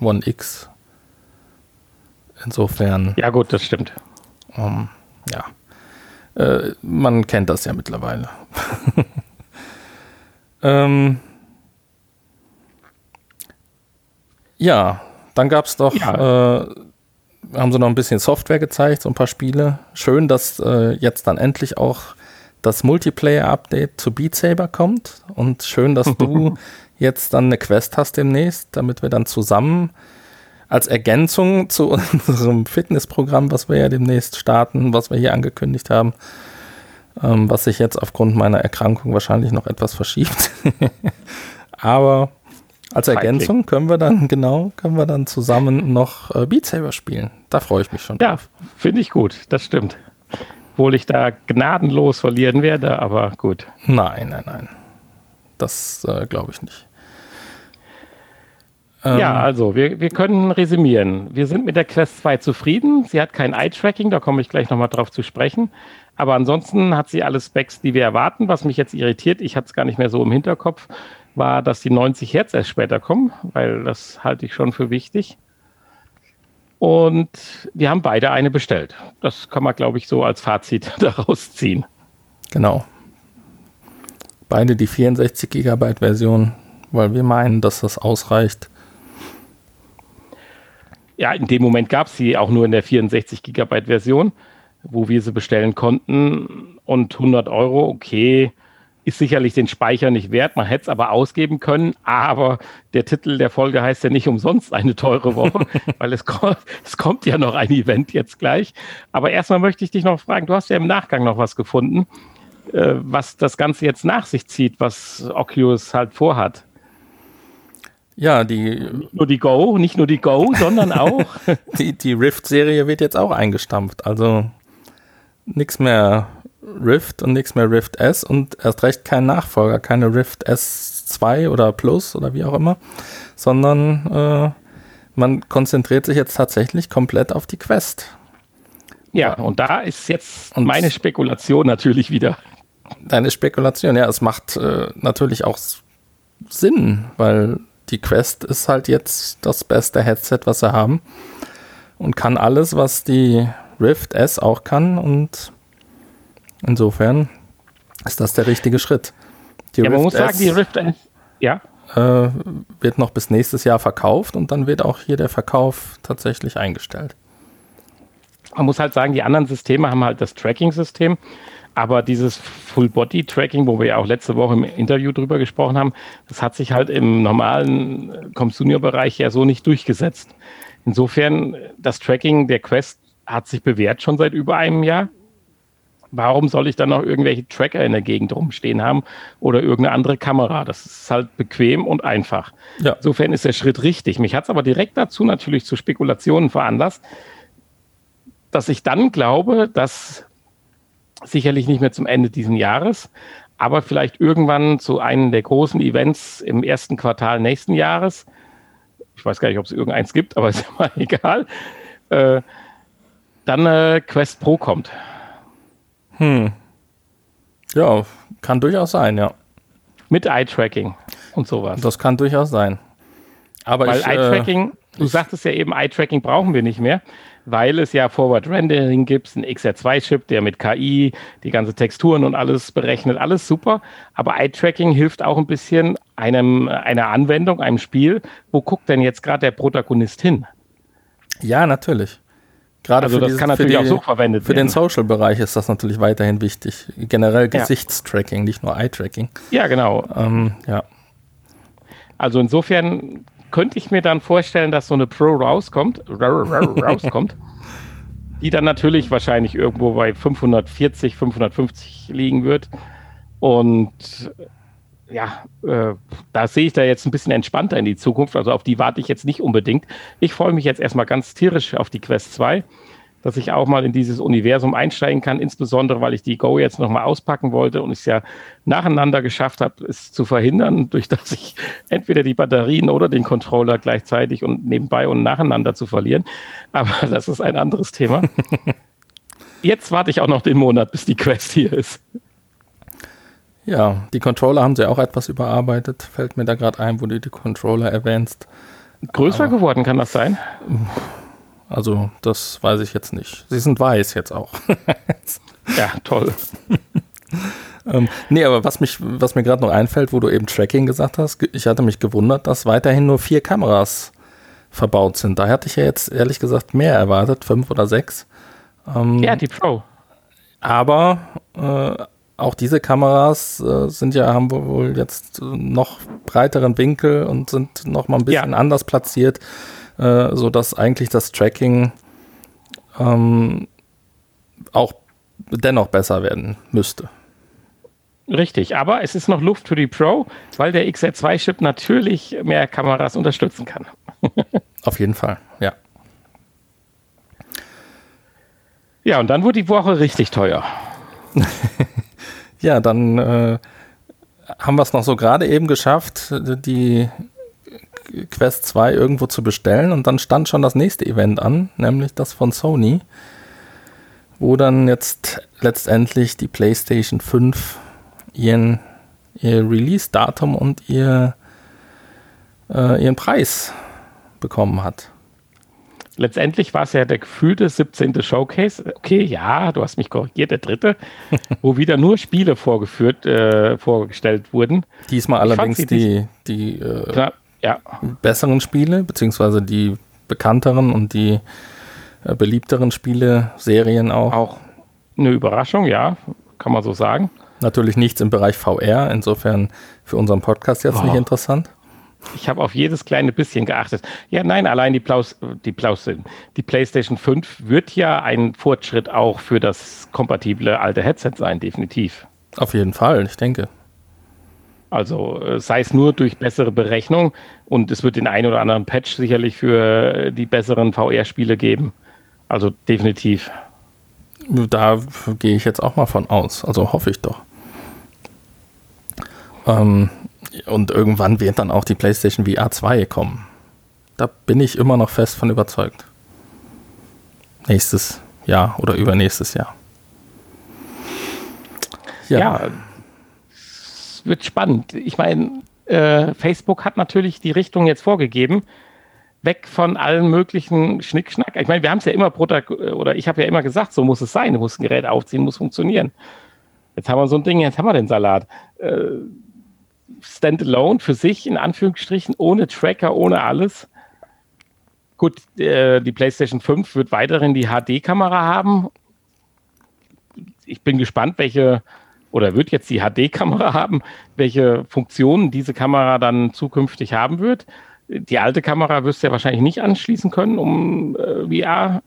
One X. Insofern. Ja, gut, das stimmt. Um, ja. Äh, man kennt das ja mittlerweile. ähm, Ja, dann gab es doch, ja. äh, haben sie noch ein bisschen Software gezeigt, so ein paar Spiele. Schön, dass äh, jetzt dann endlich auch das Multiplayer-Update zu Beat Saber kommt. Und schön, dass du jetzt dann eine Quest hast demnächst, damit wir dann zusammen als Ergänzung zu unserem Fitnessprogramm, was wir ja demnächst starten, was wir hier angekündigt haben, ähm, was sich jetzt aufgrund meiner Erkrankung wahrscheinlich noch etwas verschiebt. Aber als Ergänzung können wir dann, genau, können wir dann zusammen noch äh, Beat Saber spielen. Da freue ich mich schon. Ja, finde ich gut, das stimmt. Obwohl ich da gnadenlos verlieren werde, aber gut. Nein, nein, nein. Das äh, glaube ich nicht. Ähm, ja, also wir, wir können resümieren. Wir sind mit der Quest 2 zufrieden. Sie hat kein Eye-Tracking, da komme ich gleich nochmal drauf zu sprechen. Aber ansonsten hat sie alle Specs, die wir erwarten. Was mich jetzt irritiert, ich hatte es gar nicht mehr so im Hinterkopf, war, dass die 90 Hertz erst später kommen, weil das halte ich schon für wichtig. Und wir haben beide eine bestellt. Das kann man, glaube ich, so als Fazit daraus ziehen. Genau. Beide die 64 Gigabyte Version, weil wir meinen, dass das ausreicht. Ja, in dem Moment gab es sie auch nur in der 64 Gigabyte Version, wo wir sie bestellen konnten. Und 100 Euro, okay, ist sicherlich den Speicher nicht wert. Man hätte es aber ausgeben können. Aber der Titel der Folge heißt ja nicht umsonst eine teure Woche, weil es, kommt, es kommt ja noch ein Event jetzt gleich. Aber erstmal möchte ich dich noch fragen, du hast ja im Nachgang noch was gefunden, äh, was das Ganze jetzt nach sich zieht, was Oculus halt vorhat. Ja, die. Nicht nur die Go, nicht nur die Go, sondern auch. die die Rift-Serie wird jetzt auch eingestampft. Also nichts mehr Rift und nichts mehr Rift S und erst recht kein Nachfolger, keine Rift S2 oder Plus oder wie auch immer, sondern äh, man konzentriert sich jetzt tatsächlich komplett auf die Quest. Ja, und da ist jetzt und meine Spekulation natürlich wieder. Deine Spekulation, ja, es macht äh, natürlich auch Sinn, weil die Quest ist halt jetzt das beste Headset, was sie haben und kann alles, was die Rift S auch kann und Insofern ist das der richtige Schritt. Die ja, Rift man muss S, sagen, die Rift S, ja. Äh, wird noch bis nächstes Jahr verkauft und dann wird auch hier der Verkauf tatsächlich eingestellt. Man muss halt sagen, die anderen Systeme haben halt das Tracking-System, aber dieses Full-Body-Tracking, wo wir ja auch letzte Woche im Interview drüber gesprochen haben, das hat sich halt im normalen Consumer-Bereich ja so nicht durchgesetzt. Insofern, das Tracking der Quest hat sich bewährt schon seit über einem Jahr warum soll ich dann noch irgendwelche Tracker in der Gegend rumstehen haben oder irgendeine andere Kamera? Das ist halt bequem und einfach. Ja. Insofern ist der Schritt richtig. Mich hat es aber direkt dazu natürlich zu Spekulationen veranlasst, dass ich dann glaube, dass sicherlich nicht mehr zum Ende dieses Jahres, aber vielleicht irgendwann zu einem der großen Events im ersten Quartal nächsten Jahres, ich weiß gar nicht, ob es irgendeins gibt, aber ist ja mal egal, äh, dann äh, Quest Pro kommt. Hm. Ja, kann durchaus sein, ja. Mit Eye-Tracking und sowas. Das kann durchaus sein. Aber weil Eye-Tracking, äh, du sagtest ja eben, Eye-Tracking brauchen wir nicht mehr, weil es ja Forward Rendering gibt, ein XR2-Chip, der mit KI die ganze Texturen und alles berechnet, alles super. Aber Eye-Tracking hilft auch ein bisschen einem, einer Anwendung, einem Spiel. Wo guckt denn jetzt gerade der Protagonist hin? Ja, natürlich. Gerade also das dieses, kann natürlich die, auch so verwendet für werden. Für den Social-Bereich ist das natürlich weiterhin wichtig. Generell Gesichtstracking, ja. nicht nur Eye-Tracking. Ja, genau. Ähm, ja. Also insofern könnte ich mir dann vorstellen, dass so eine Pro rauskommt, rauskommt, die dann natürlich wahrscheinlich irgendwo bei 540, 550 liegen wird. Und ja, äh, da sehe ich da jetzt ein bisschen entspannter in die Zukunft. Also auf die warte ich jetzt nicht unbedingt. Ich freue mich jetzt erstmal ganz tierisch auf die Quest 2, dass ich auch mal in dieses Universum einsteigen kann, insbesondere weil ich die Go jetzt nochmal auspacken wollte und ich es ja nacheinander geschafft habe, es zu verhindern, durch dass ich entweder die Batterien oder den Controller gleichzeitig und nebenbei und nacheinander zu verlieren. Aber das ist ein anderes Thema. Jetzt warte ich auch noch den Monat, bis die Quest hier ist. Ja, die Controller haben sie auch etwas überarbeitet. Fällt mir da gerade ein, wo du die Controller erwähnst. Größer Aber, geworden kann das sein? Also, das weiß ich jetzt nicht. Sie sind weiß jetzt auch. ja, toll. ähm, nee, aber was, mich, was mir gerade noch einfällt, wo du eben Tracking gesagt hast, ich hatte mich gewundert, dass weiterhin nur vier Kameras verbaut sind. Da hatte ich ja jetzt ehrlich gesagt mehr erwartet, fünf oder sechs. Ähm, ja, die Pro. Aber äh, auch diese Kameras äh, sind ja, haben wohl jetzt noch breiteren Winkel und sind noch mal ein bisschen ja. anders platziert, äh, sodass eigentlich das Tracking ähm, auch dennoch besser werden müsste. Richtig, aber es ist noch Luft für die Pro, weil der XR2-Chip natürlich mehr Kameras unterstützen kann. Auf jeden Fall, ja. Ja, und dann wurde die Woche richtig teuer. ja, dann äh, haben wir es noch so gerade eben geschafft, die Quest 2 irgendwo zu bestellen und dann stand schon das nächste Event an, nämlich das von Sony, wo dann jetzt letztendlich die PlayStation 5 ihren, ihr Release-Datum und ihr, äh, ihren Preis bekommen hat. Letztendlich war es ja der gefühlte 17. Showcase. Okay, ja, du hast mich korrigiert, der dritte, wo wieder nur Spiele vorgeführt, äh, vorgestellt wurden. Diesmal allerdings die, die äh, ja. besseren Spiele, beziehungsweise die bekannteren und die äh, beliebteren Spiele, Serien auch. Auch eine Überraschung, ja, kann man so sagen. Natürlich nichts im Bereich VR, insofern für unseren Podcast jetzt oh. nicht interessant. Ich habe auf jedes kleine bisschen geachtet. Ja, nein, allein die Plaus, die Plaus, die PlayStation 5 wird ja ein Fortschritt auch für das kompatible alte Headset sein, definitiv. Auf jeden Fall, ich denke. Also äh, sei es nur durch bessere Berechnung und es wird den einen oder anderen Patch sicherlich für die besseren VR-Spiele geben. Also definitiv. Da gehe ich jetzt auch mal von aus. Also hoffe ich doch. Ähm, und irgendwann wird dann auch die PlayStation VR 2 kommen. Da bin ich immer noch fest von überzeugt. Nächstes Jahr oder übernächstes Jahr. Ja, ja es wird spannend. Ich meine, äh, Facebook hat natürlich die Richtung jetzt vorgegeben weg von allen möglichen Schnickschnack. Ich meine, wir haben es ja immer oder ich habe ja immer gesagt, so muss es sein. Du musst ein Gerät aufziehen, muss funktionieren. Jetzt haben wir so ein Ding, jetzt haben wir den Salat. Äh, Standalone für sich, in Anführungsstrichen, ohne Tracker, ohne alles. Gut, äh, die PlayStation 5 wird weiterhin die HD-Kamera haben. Ich bin gespannt, welche, oder wird jetzt die HD-Kamera haben, welche Funktionen diese Kamera dann zukünftig haben wird die alte Kamera wirst du ja wahrscheinlich nicht anschließen können, um äh, VR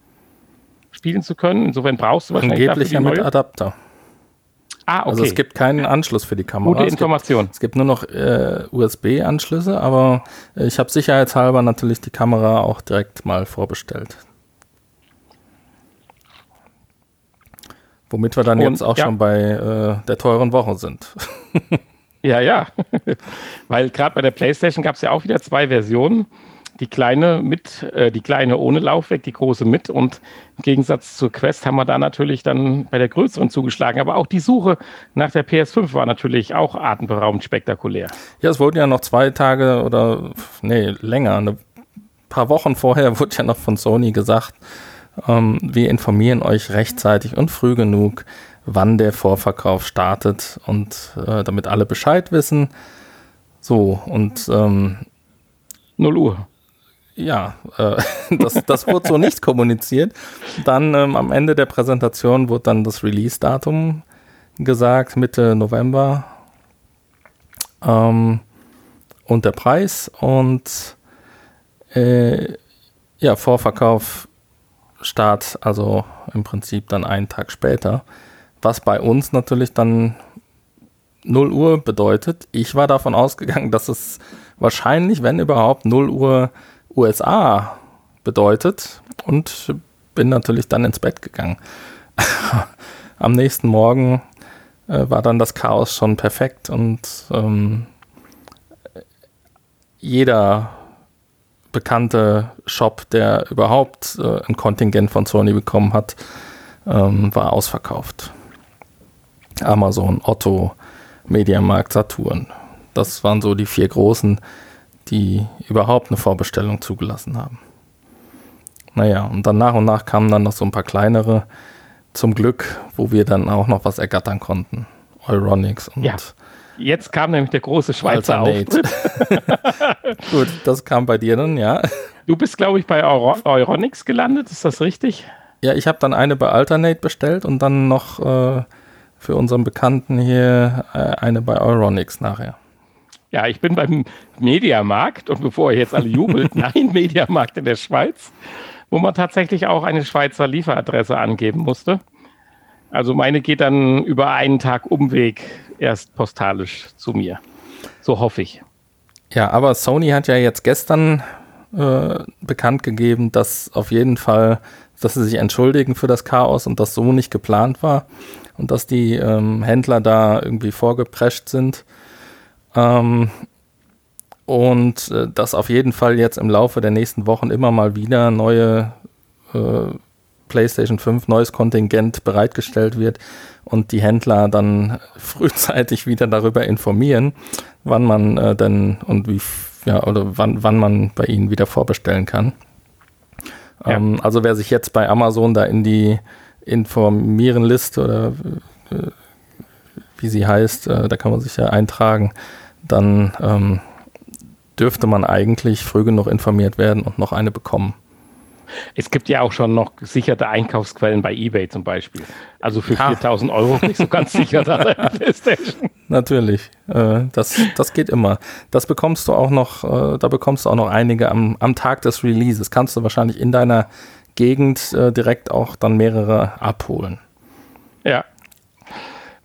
spielen zu können. Insofern brauchst du wahrscheinlich Angeblich ja mit Adapter. Ah, okay. Also es gibt keinen Anschluss für die Kamera. Gute Information. Es gibt, es gibt nur noch äh, USB-Anschlüsse, aber ich habe sicherheitshalber natürlich die Kamera auch direkt mal vorbestellt. Womit wir dann Und, jetzt auch ja. schon bei äh, der teuren Woche sind. Ja, ja. Weil gerade bei der PlayStation gab es ja auch wieder zwei Versionen. Die kleine mit, äh, die kleine ohne Laufwerk, die große mit. Und im Gegensatz zur Quest haben wir da natürlich dann bei der größeren zugeschlagen. Aber auch die Suche nach der PS5 war natürlich auch atemberaubend spektakulär. Ja, es wurden ja noch zwei Tage oder nee, länger, ein paar Wochen vorher wurde ja noch von Sony gesagt, ähm, wir informieren euch rechtzeitig und früh genug wann der Vorverkauf startet und äh, damit alle Bescheid wissen. So, und ähm, 0 Uhr. Ja, äh, das, das wurde so nicht kommuniziert. Dann ähm, am Ende der Präsentation wurde dann das Release-Datum gesagt, Mitte November. Ähm, und der Preis und äh, ja, Vorverkauf Start, also im Prinzip dann einen Tag später was bei uns natürlich dann 0 Uhr bedeutet. Ich war davon ausgegangen, dass es wahrscheinlich, wenn überhaupt, 0 Uhr USA bedeutet und bin natürlich dann ins Bett gegangen. Am nächsten Morgen äh, war dann das Chaos schon perfekt und ähm, jeder bekannte Shop, der überhaupt äh, ein Kontingent von Sony bekommen hat, ähm, war ausverkauft. Amazon, Otto, Mediamarkt, Saturn. Das waren so die vier großen, die überhaupt eine Vorbestellung zugelassen haben. Naja, und dann nach und nach kamen dann noch so ein paar kleinere, zum Glück, wo wir dann auch noch was ergattern konnten. Euronics und ja. jetzt kam nämlich der große Schweizer Auftritt. Gut, das kam bei dir dann, ja. Du bist, glaube ich, bei Euro Euronics gelandet, ist das richtig? Ja, ich habe dann eine bei Alternate bestellt und dann noch äh, für unseren Bekannten hier äh, eine bei Euronics nachher. Ja, ich bin beim Mediamarkt und bevor ihr jetzt alle jubelt, nein, Mediamarkt in der Schweiz, wo man tatsächlich auch eine Schweizer Lieferadresse angeben musste. Also meine geht dann über einen Tag Umweg erst postalisch zu mir. So hoffe ich. Ja, aber Sony hat ja jetzt gestern äh, bekannt gegeben, dass auf jeden Fall, dass sie sich entschuldigen für das Chaos und das so nicht geplant war und dass die ähm, Händler da irgendwie vorgeprescht sind. Ähm, und äh, dass auf jeden Fall jetzt im Laufe der nächsten Wochen immer mal wieder neue äh, PlayStation 5 neues Kontingent bereitgestellt wird und die Händler dann frühzeitig wieder darüber informieren, wann man äh, denn und wie ja oder wann, wann man bei ihnen wieder vorbestellen kann. Ja. Ähm, also wer sich jetzt bei Amazon da in die Informieren-Liste oder äh, wie sie heißt, äh, da kann man sich ja eintragen, dann ähm, dürfte man eigentlich früh genug informiert werden und noch eine bekommen. Es gibt ja auch schon noch gesicherte Einkaufsquellen bei eBay zum Beispiel. Also für ja. 4000 Euro nicht so ganz sicher da PlayStation. Natürlich, äh, das, das geht immer. Das bekommst du auch noch, äh, da bekommst du auch noch einige am, am Tag des Releases. Kannst du wahrscheinlich in deiner Gegend äh, direkt auch dann mehrere abholen. Ja.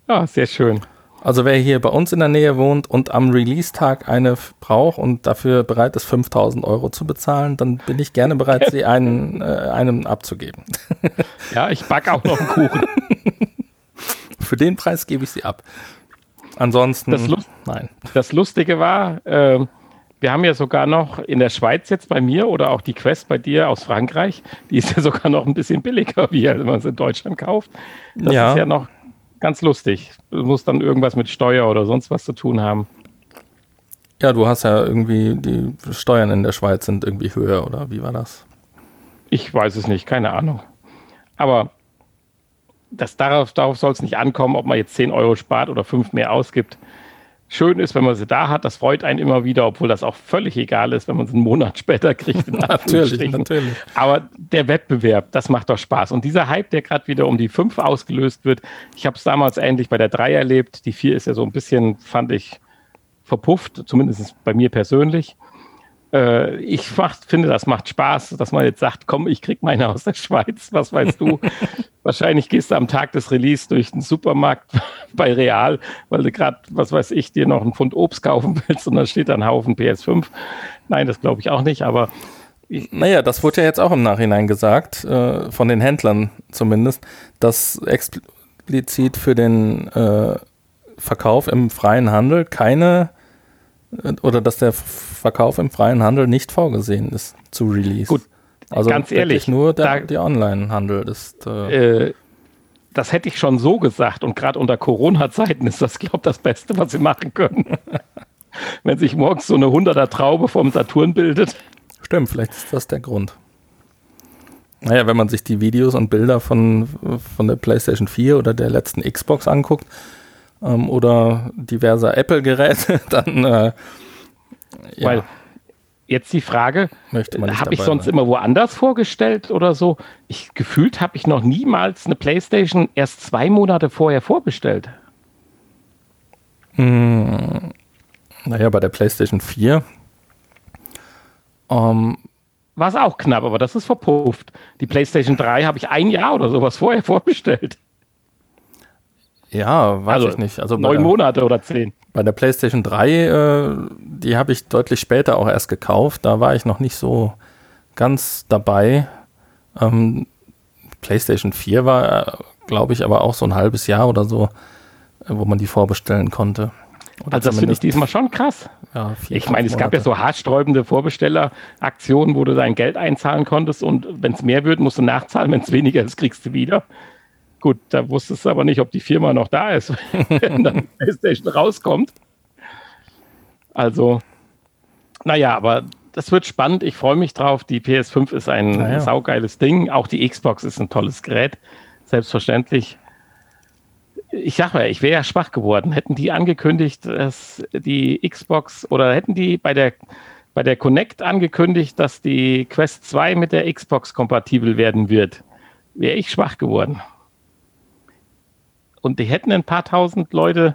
Ja, sehr schön. Also wer hier bei uns in der Nähe wohnt und am Release-Tag eine braucht und dafür bereit ist, 5000 Euro zu bezahlen, dann bin ich gerne bereit, sie einen, äh, einem abzugeben. Ja, ich backe auch noch einen Kuchen. Für den Preis gebe ich sie ab. Ansonsten, das Lust, nein. Das Lustige war, äh, wir haben ja sogar noch in der Schweiz jetzt bei mir oder auch die Quest bei dir aus Frankreich, die ist ja sogar noch ein bisschen billiger, wie wenn man es in Deutschland kauft. Das ja. ist ja noch ganz lustig. Du musst dann irgendwas mit Steuer oder sonst was zu tun haben. Ja, du hast ja irgendwie, die Steuern in der Schweiz sind irgendwie höher, oder wie war das? Ich weiß es nicht, keine Ahnung. Aber das, darauf, darauf soll es nicht ankommen, ob man jetzt 10 Euro spart oder 5 mehr ausgibt schön ist, wenn man sie da hat. Das freut einen immer wieder, obwohl das auch völlig egal ist, wenn man sie einen Monat später kriegt. natürlich, natürlich. Aber der Wettbewerb, das macht doch Spaß. Und dieser Hype, der gerade wieder um die 5 ausgelöst wird, ich habe es damals ähnlich bei der 3 erlebt. Die 4 ist ja so ein bisschen, fand ich, verpufft, zumindest bei mir persönlich äh, ich mach, finde, das macht Spaß, dass man jetzt sagt, komm, ich krieg meine aus der Schweiz, was weißt du? Wahrscheinlich gehst du am Tag des Release durch den Supermarkt bei Real, weil du gerade, was weiß ich, dir noch einen Pfund Obst kaufen willst und dann steht da ein Haufen PS5. Nein, das glaube ich auch nicht, aber ich, naja, das wurde ja jetzt auch im Nachhinein gesagt, äh, von den Händlern zumindest, dass explizit für den äh, Verkauf im freien Handel keine oder dass der Verkauf im freien Handel nicht vorgesehen ist zu Release. Gut, also ganz ehrlich, nur der, da, der Online-Handel ist. Äh, äh, das hätte ich schon so gesagt und gerade unter Corona-Zeiten ist das, glaube ich, das Beste, was sie machen können. Wenn sich morgens so eine 100er Traube vom Saturn bildet. Stimmt, vielleicht ist das der Grund. Naja, wenn man sich die Videos und Bilder von, von der PlayStation 4 oder der letzten Xbox anguckt, ähm, oder diverser Apple-Geräte, dann äh, ja. Weil jetzt die Frage, habe ich sonst sein. immer woanders vorgestellt oder so? Ich gefühlt habe ich noch niemals eine PlayStation erst zwei Monate vorher vorbestellt. Hm, naja, bei der PlayStation 4 ähm, war es auch knapp, aber das ist verpufft. Die PlayStation 3 habe ich ein Jahr oder sowas vorher vorbestellt. Ja, weiß also ich nicht. Also neun der, Monate oder zehn. Bei der PlayStation 3, äh, die habe ich deutlich später auch erst gekauft. Da war ich noch nicht so ganz dabei. Ähm, PlayStation 4 war, glaube ich, aber auch so ein halbes Jahr oder so, äh, wo man die vorbestellen konnte. Oder also das finde ich diesmal schon krass. Ja, vier, ich meine, es gab ja so haarsträubende Vorbestelleraktionen, wo du dein Geld einzahlen konntest und wenn es mehr wird, musst du nachzahlen, wenn es weniger ist, kriegst du wieder. Gut, da wusstest du aber nicht, ob die Firma noch da ist, wenn dann PlayStation rauskommt. Also, naja, aber das wird spannend. Ich freue mich drauf. Die PS5 ist ein naja. saugeiles Ding. Auch die Xbox ist ein tolles Gerät. Selbstverständlich. ich sag mal, ich wäre ja schwach geworden. Hätten die angekündigt, dass die Xbox oder hätten die bei der, bei der Connect angekündigt, dass die Quest 2 mit der Xbox kompatibel werden wird, wäre ich schwach geworden. Und die hätten ein paar tausend Leute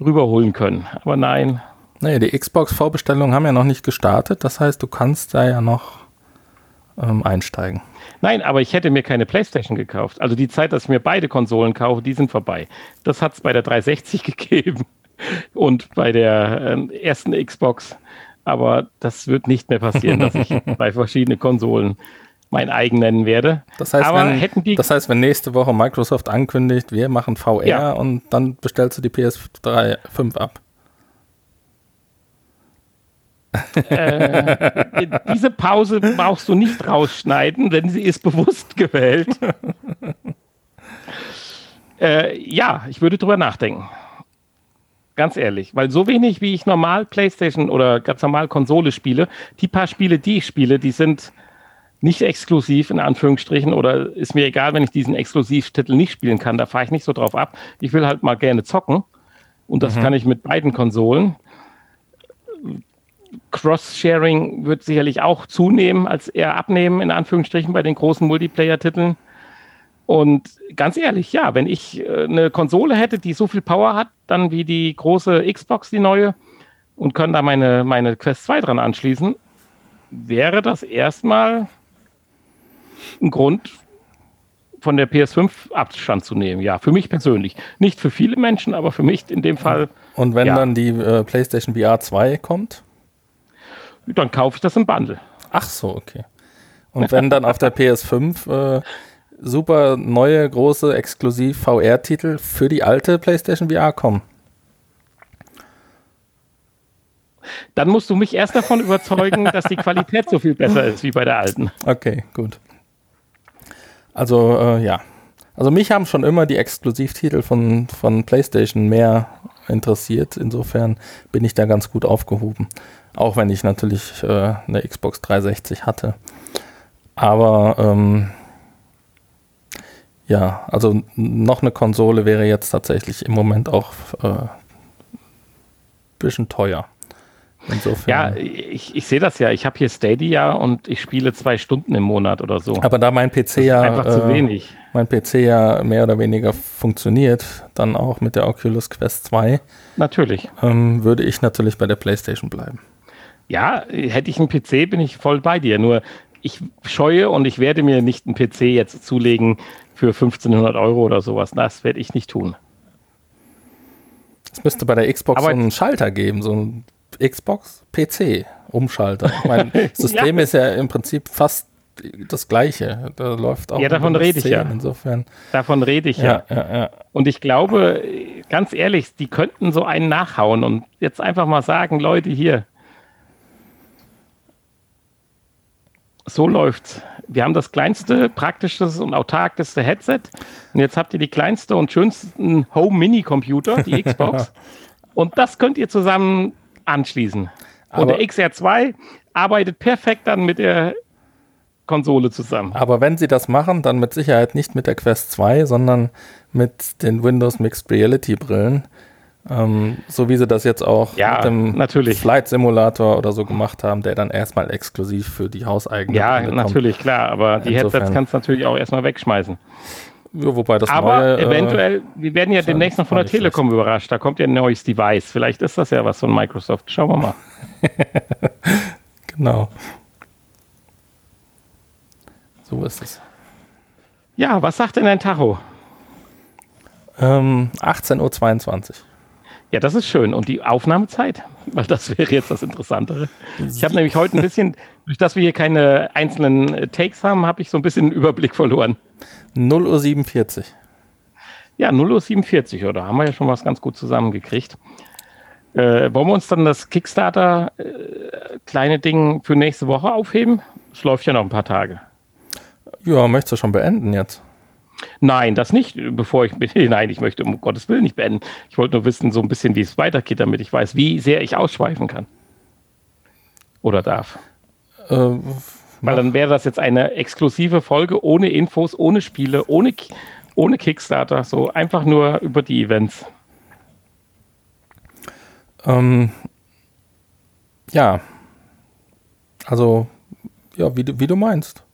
rüberholen können. Aber nein. Nee, die Xbox-Vorbestellungen haben ja noch nicht gestartet. Das heißt, du kannst da ja noch ähm, einsteigen. Nein, aber ich hätte mir keine PlayStation gekauft. Also die Zeit, dass ich mir beide Konsolen kaufe, die sind vorbei. Das hat es bei der 360 gegeben und bei der äh, ersten Xbox. Aber das wird nicht mehr passieren, dass ich bei verschiedenen Konsolen mein eigen nennen werde. Das heißt, wenn, das heißt, wenn nächste Woche Microsoft ankündigt, wir machen VR ja. und dann bestellst du die PS3 5 ab. Äh, diese Pause brauchst du nicht rausschneiden, denn sie ist bewusst gewählt. äh, ja, ich würde drüber nachdenken. Ganz ehrlich, weil so wenig wie ich normal PlayStation oder ganz normal Konsole spiele, die paar Spiele, die ich spiele, die sind nicht exklusiv in Anführungsstrichen oder ist mir egal, wenn ich diesen Exklusivtitel nicht spielen kann, da fahre ich nicht so drauf ab. Ich will halt mal gerne zocken und das mhm. kann ich mit beiden Konsolen. Cross-Sharing wird sicherlich auch zunehmen, als eher abnehmen, in Anführungsstrichen, bei den großen Multiplayer-Titeln. Und ganz ehrlich, ja, wenn ich äh, eine Konsole hätte, die so viel Power hat, dann wie die große Xbox, die neue, und können da meine, meine Quest 2 dran anschließen, wäre das erstmal ein Grund, von der PS5 Abstand zu nehmen. Ja, für mich persönlich. Nicht für viele Menschen, aber für mich in dem Fall. Und wenn ja. dann die äh, PlayStation VR 2 kommt? Dann kaufe ich das im Bundle. Ach so, okay. Und wenn dann auf der PS5 äh, super neue, große, exklusiv VR-Titel für die alte PlayStation VR kommen? Dann musst du mich erst davon überzeugen, dass die Qualität so viel besser ist wie bei der alten. Okay, gut. Also, äh, ja. Also mich haben schon immer die Exklusivtitel von, von PlayStation mehr interessiert. Insofern bin ich da ganz gut aufgehoben. Auch wenn ich natürlich äh, eine Xbox 360 hatte. Aber ähm, ja, also noch eine Konsole wäre jetzt tatsächlich im Moment auch äh, bisschen teuer. Insofern. Ja, ich, ich sehe das ja. Ich habe hier Stadia und ich spiele zwei Stunden im Monat oder so. Aber da mein PC ja einfach zu äh, wenig. mein PC ja mehr oder weniger funktioniert, dann auch mit der Oculus Quest 2. Natürlich. Ähm, würde ich natürlich bei der PlayStation bleiben. Ja, hätte ich einen PC, bin ich voll bei dir. Nur ich scheue und ich werde mir nicht einen PC jetzt zulegen für 1500 Euro oder sowas. Das werde ich nicht tun. Es müsste bei der Xbox Aber so einen Schalter geben, so ein Xbox PC Umschalter. Mein System ja. ist ja im Prinzip fast das gleiche. Da läuft auch. Ja, davon rede ich ja. Insofern. Davon rede ich ja. Ja, ja. Und ich glaube, ganz ehrlich, die könnten so einen nachhauen und jetzt einfach mal sagen, Leute, hier. So läuft's. Wir haben das kleinste, praktischste und autarkeste Headset. Und jetzt habt ihr die kleinste und schönsten Home-Mini-Computer, die Xbox. und das könnt ihr zusammen anschließen. Aber und der XR2 arbeitet perfekt dann mit der Konsole zusammen. Aber wenn sie das machen, dann mit Sicherheit nicht mit der Quest 2, sondern mit den Windows Mixed Reality Brillen. Ähm, so wie sie das jetzt auch ja, mit dem natürlich. Flight Simulator oder so gemacht haben, der dann erstmal exklusiv für die hauseigene. Ja, natürlich, klar, aber die Insofern. Headsets kannst du natürlich auch erstmal wegschmeißen. Ja, wobei das Aber neue, äh, eventuell, äh, wir werden ja demnächst noch von der Telekom schlecht. überrascht. Da kommt ja ein neues Device. Vielleicht ist das ja was von Microsoft. Schauen wir mal. genau. So ist es. Ja, was sagt denn dein Tacho? Ähm, 18.22 Uhr. Ja, das ist schön. Und die Aufnahmezeit? Weil das wäre jetzt das Interessantere. Ich habe nämlich heute ein bisschen, durch das wir hier keine einzelnen Takes haben, habe ich so ein bisschen den Überblick verloren. 0.47 Uhr. Ja, 0.47 Uhr, oder? Haben wir ja schon was ganz gut zusammengekriegt. Äh, wollen wir uns dann das Kickstarter äh, kleine Ding für nächste Woche aufheben? Es läuft ja noch ein paar Tage. Ja, möchtest du schon beenden jetzt? Nein, das nicht, bevor ich Nein, ich möchte um Gottes Willen nicht beenden. Ich wollte nur wissen, so ein bisschen, wie es weitergeht, damit ich weiß, wie sehr ich ausschweifen kann. Oder darf. Äh, weil dann wäre das jetzt eine exklusive Folge ohne Infos, ohne Spiele, ohne, ohne Kickstarter, so einfach nur über die Events. Ähm, ja, also ja, wie, wie du meinst.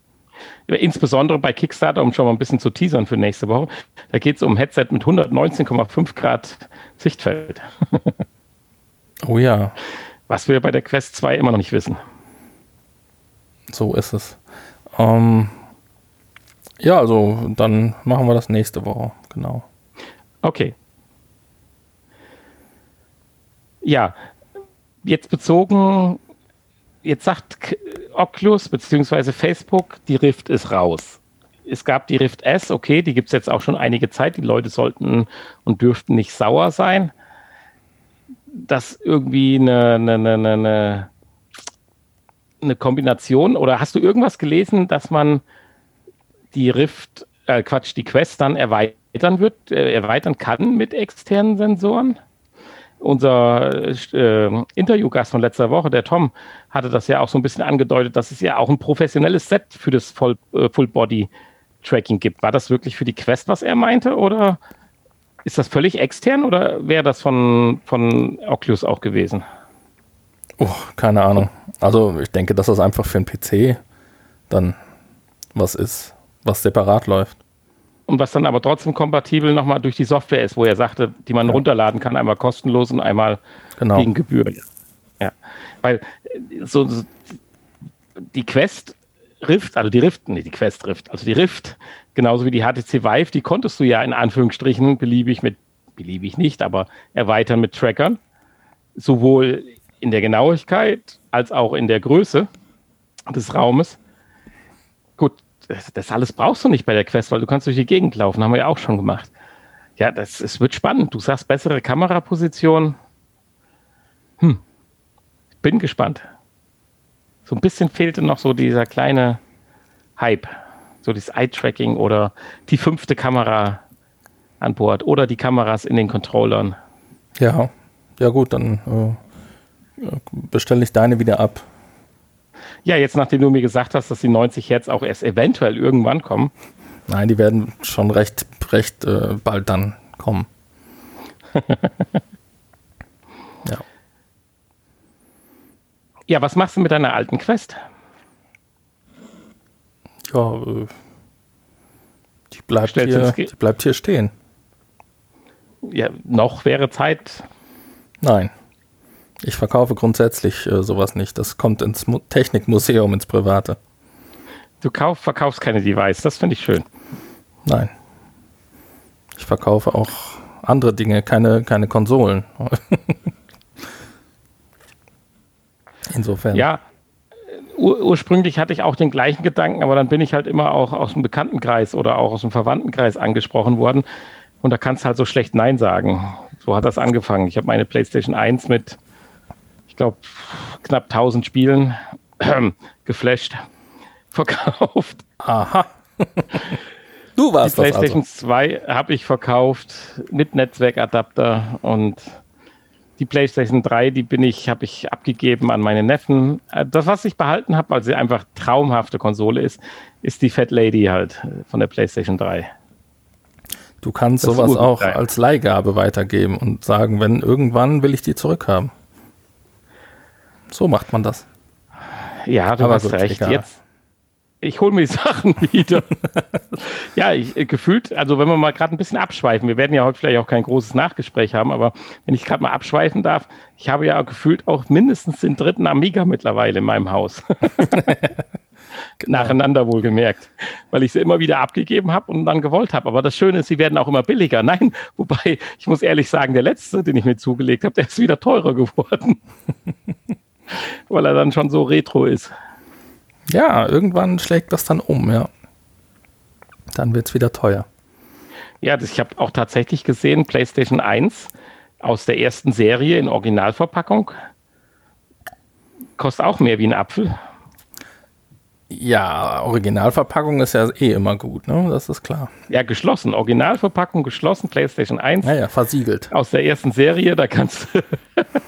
Insbesondere bei Kickstarter, um schon mal ein bisschen zu teasern für nächste Woche, da geht es um ein Headset mit 119,5 Grad Sichtfeld. oh ja. Was wir bei der Quest 2 immer noch nicht wissen. So ist es. Ähm, ja, also dann machen wir das nächste Woche, genau. Okay. Ja, jetzt bezogen, jetzt sagt Oculus bzw. Facebook, die Rift ist raus. Es gab die Rift S, okay, die gibt es jetzt auch schon einige Zeit. Die Leute sollten und dürften nicht sauer sein. Dass irgendwie eine, eine, eine, eine Kombination oder hast du irgendwas gelesen, dass man die Rift, äh Quatsch, die Quest dann erweitern wird, äh, erweitern kann mit externen Sensoren? Unser äh, Interviewgast von letzter Woche, der Tom, hatte das ja auch so ein bisschen angedeutet, dass es ja auch ein professionelles Set für das Voll, äh, Full Body Tracking gibt. War das wirklich für die Quest, was er meinte, oder ist das völlig extern oder wäre das von, von Oculus auch gewesen? Oh, keine Ahnung. Also ich denke, dass das einfach für einen PC dann was ist, was separat läuft und was dann aber trotzdem kompatibel nochmal durch die Software ist, wo er sagte, die man ja. runterladen kann, einmal kostenlos und einmal genau. gegen Gebühr. Ja, weil äh, so, so die Quest Rift, also die Rift, nee, die Quest Rift, also die Rift, genauso wie die HTC Vive, die konntest du ja in Anführungsstrichen beliebig mit, beliebig nicht, aber erweitern mit Trackern, sowohl in der Genauigkeit als auch in der Größe des Raumes das, das, alles brauchst du nicht bei der Quest, weil du kannst durch die Gegend laufen, haben wir ja auch schon gemacht. Ja, das, es wird spannend. Du sagst bessere Kameraposition. Hm. Bin gespannt. So ein bisschen fehlte noch so dieser kleine Hype. So das Eye-Tracking oder die fünfte Kamera an Bord oder die Kameras in den Controllern. Ja, ja gut, dann äh, bestelle ich deine wieder ab. Ja, jetzt nachdem du mir gesagt hast, dass die 90 Hertz auch erst eventuell irgendwann kommen. Nein, die werden schon recht, recht äh, bald dann kommen. ja. Ja, was machst du mit deiner alten Quest? Ja, äh, die, bleibt hier, die bleibt hier stehen. Ja, noch wäre Zeit. Nein. Ich verkaufe grundsätzlich äh, sowas nicht. Das kommt ins Mu Technikmuseum, ins Private. Du kauf, verkaufst keine Device, das finde ich schön. Nein. Ich verkaufe auch andere Dinge, keine, keine Konsolen. Insofern. Ja, ur ursprünglich hatte ich auch den gleichen Gedanken, aber dann bin ich halt immer auch aus dem Bekanntenkreis oder auch aus dem Verwandtenkreis angesprochen worden. Und da kannst du halt so schlecht Nein sagen. So hat das angefangen. Ich habe meine PlayStation 1 mit ich glaube, knapp 1000 Spielen geflasht, verkauft. Aha. du warst Die PlayStation also. 2 habe ich verkauft mit Netzwerkadapter und die PlayStation 3, die bin ich, habe ich abgegeben an meine Neffen. Äh, das, was ich behalten habe, weil sie einfach traumhafte Konsole ist, ist die Fat Lady halt äh, von der PlayStation 3. Du kannst das sowas auch als Leihgabe weitergeben und sagen, wenn irgendwann will ich die zurückhaben. So macht man das. Ja, du Aber hast gut, recht. Egal. Jetzt, ich hole mir die Sachen wieder. ja, ich, äh, gefühlt, also wenn wir mal gerade ein bisschen abschweifen, wir werden ja heute vielleicht auch kein großes Nachgespräch haben, aber wenn ich gerade mal abschweifen darf, ich habe ja gefühlt auch mindestens den dritten Amiga mittlerweile in meinem Haus. genau. Nacheinander wohlgemerkt, weil ich sie immer wieder abgegeben habe und dann gewollt habe. Aber das Schöne ist, sie werden auch immer billiger. Nein, wobei, ich muss ehrlich sagen, der letzte, den ich mir zugelegt habe, der ist wieder teurer geworden weil er dann schon so retro ist. Ja, irgendwann schlägt das dann um, ja. Dann wird es wieder teuer. Ja, das, ich habe auch tatsächlich gesehen, PlayStation 1 aus der ersten Serie in Originalverpackung kostet auch mehr wie ein Apfel. Ja, Originalverpackung ist ja eh immer gut, ne? Das ist klar. Ja, geschlossen. Originalverpackung, geschlossen, PlayStation 1. Naja, versiegelt. Aus der ersten Serie, da kannst du.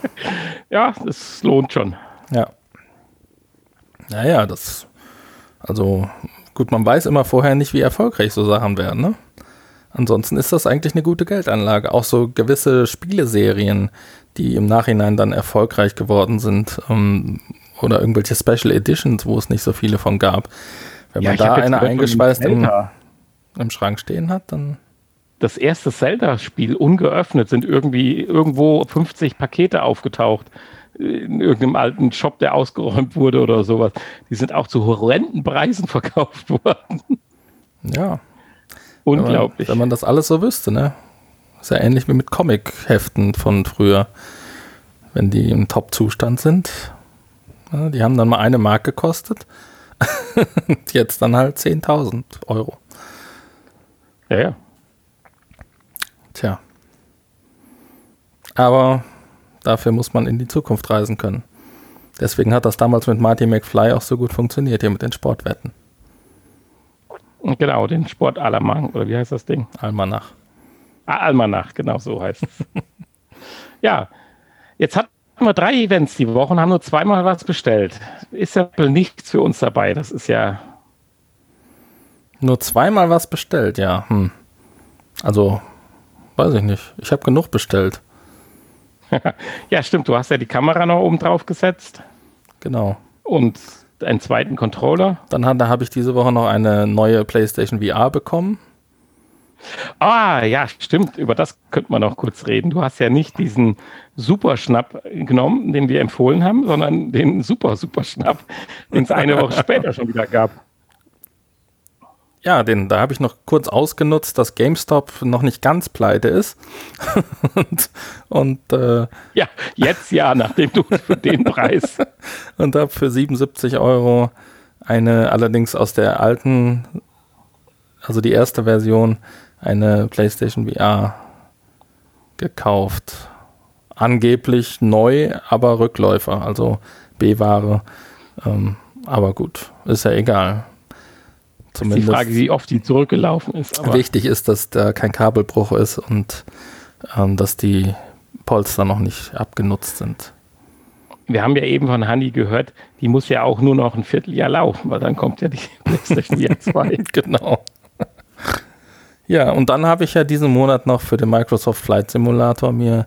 ja, das lohnt schon. Ja. Naja, das. Also, gut, man weiß immer vorher nicht, wie erfolgreich so Sachen werden, ne? ansonsten ist das eigentlich eine gute Geldanlage. Auch so gewisse Spieleserien, die im Nachhinein dann erfolgreich geworden sind ähm, oder irgendwelche Special Editions, wo es nicht so viele von gab. Wenn ja, man da eine eingeschweißt im, im Schrank stehen hat, dann das erste Zelda-Spiel ungeöffnet sind irgendwie irgendwo 50 Pakete aufgetaucht in irgendeinem alten Shop, der ausgeräumt wurde oder sowas. Die sind auch zu horrenden Preisen verkauft worden. Ja. Unglaublich. Wenn man, wenn man das alles so wüsste, ne? Ist ja ähnlich wie mit Comic-Heften von früher. Wenn die im Top-Zustand sind. Die haben dann mal eine Mark gekostet. Jetzt dann halt 10.000 Euro. Ja, ja. Tja. Aber dafür muss man in die Zukunft reisen können. Deswegen hat das damals mit Marty McFly auch so gut funktioniert hier mit den Sportwetten. Genau, den Sport Alamang, oder wie heißt das Ding? Almanach. Ah, Almanach, genau so heißt es. ja, jetzt hatten wir drei Events die Woche und haben nur zweimal was bestellt. Ist ja nichts für uns dabei, das ist ja. Nur zweimal was bestellt, ja. Hm. Also, weiß ich nicht. Ich habe genug bestellt. ja, stimmt. Du hast ja die Kamera noch oben drauf gesetzt. Genau. Und einen zweiten Controller. Dann habe ich diese Woche noch eine neue PlayStation VR bekommen. Ah, ja, stimmt. Über das könnte man noch kurz reden. Du hast ja nicht diesen Superschnapp genommen, den wir empfohlen haben, sondern den Super Superschnapp, den es eine Woche später schon wieder gab. Ja, den, da habe ich noch kurz ausgenutzt, dass GameStop noch nicht ganz pleite ist. und und äh, ja, jetzt ja, nachdem du für den Preis. und habe für 77 Euro eine, allerdings aus der alten, also die erste Version, eine PlayStation VR gekauft. Angeblich neu, aber Rückläufer, also B-Ware. Ähm, aber gut, ist ja egal. Zumindest die Frage, wie oft die zurückgelaufen ist. wichtig ist, dass da kein Kabelbruch ist und ähm, dass die Polster noch nicht abgenutzt sind. Wir haben ja eben von Hanni gehört, die muss ja auch nur noch ein Vierteljahr laufen, weil dann kommt ja die PlayStation VR 2. genau. Ja, und dann habe ich ja diesen Monat noch für den Microsoft Flight Simulator mir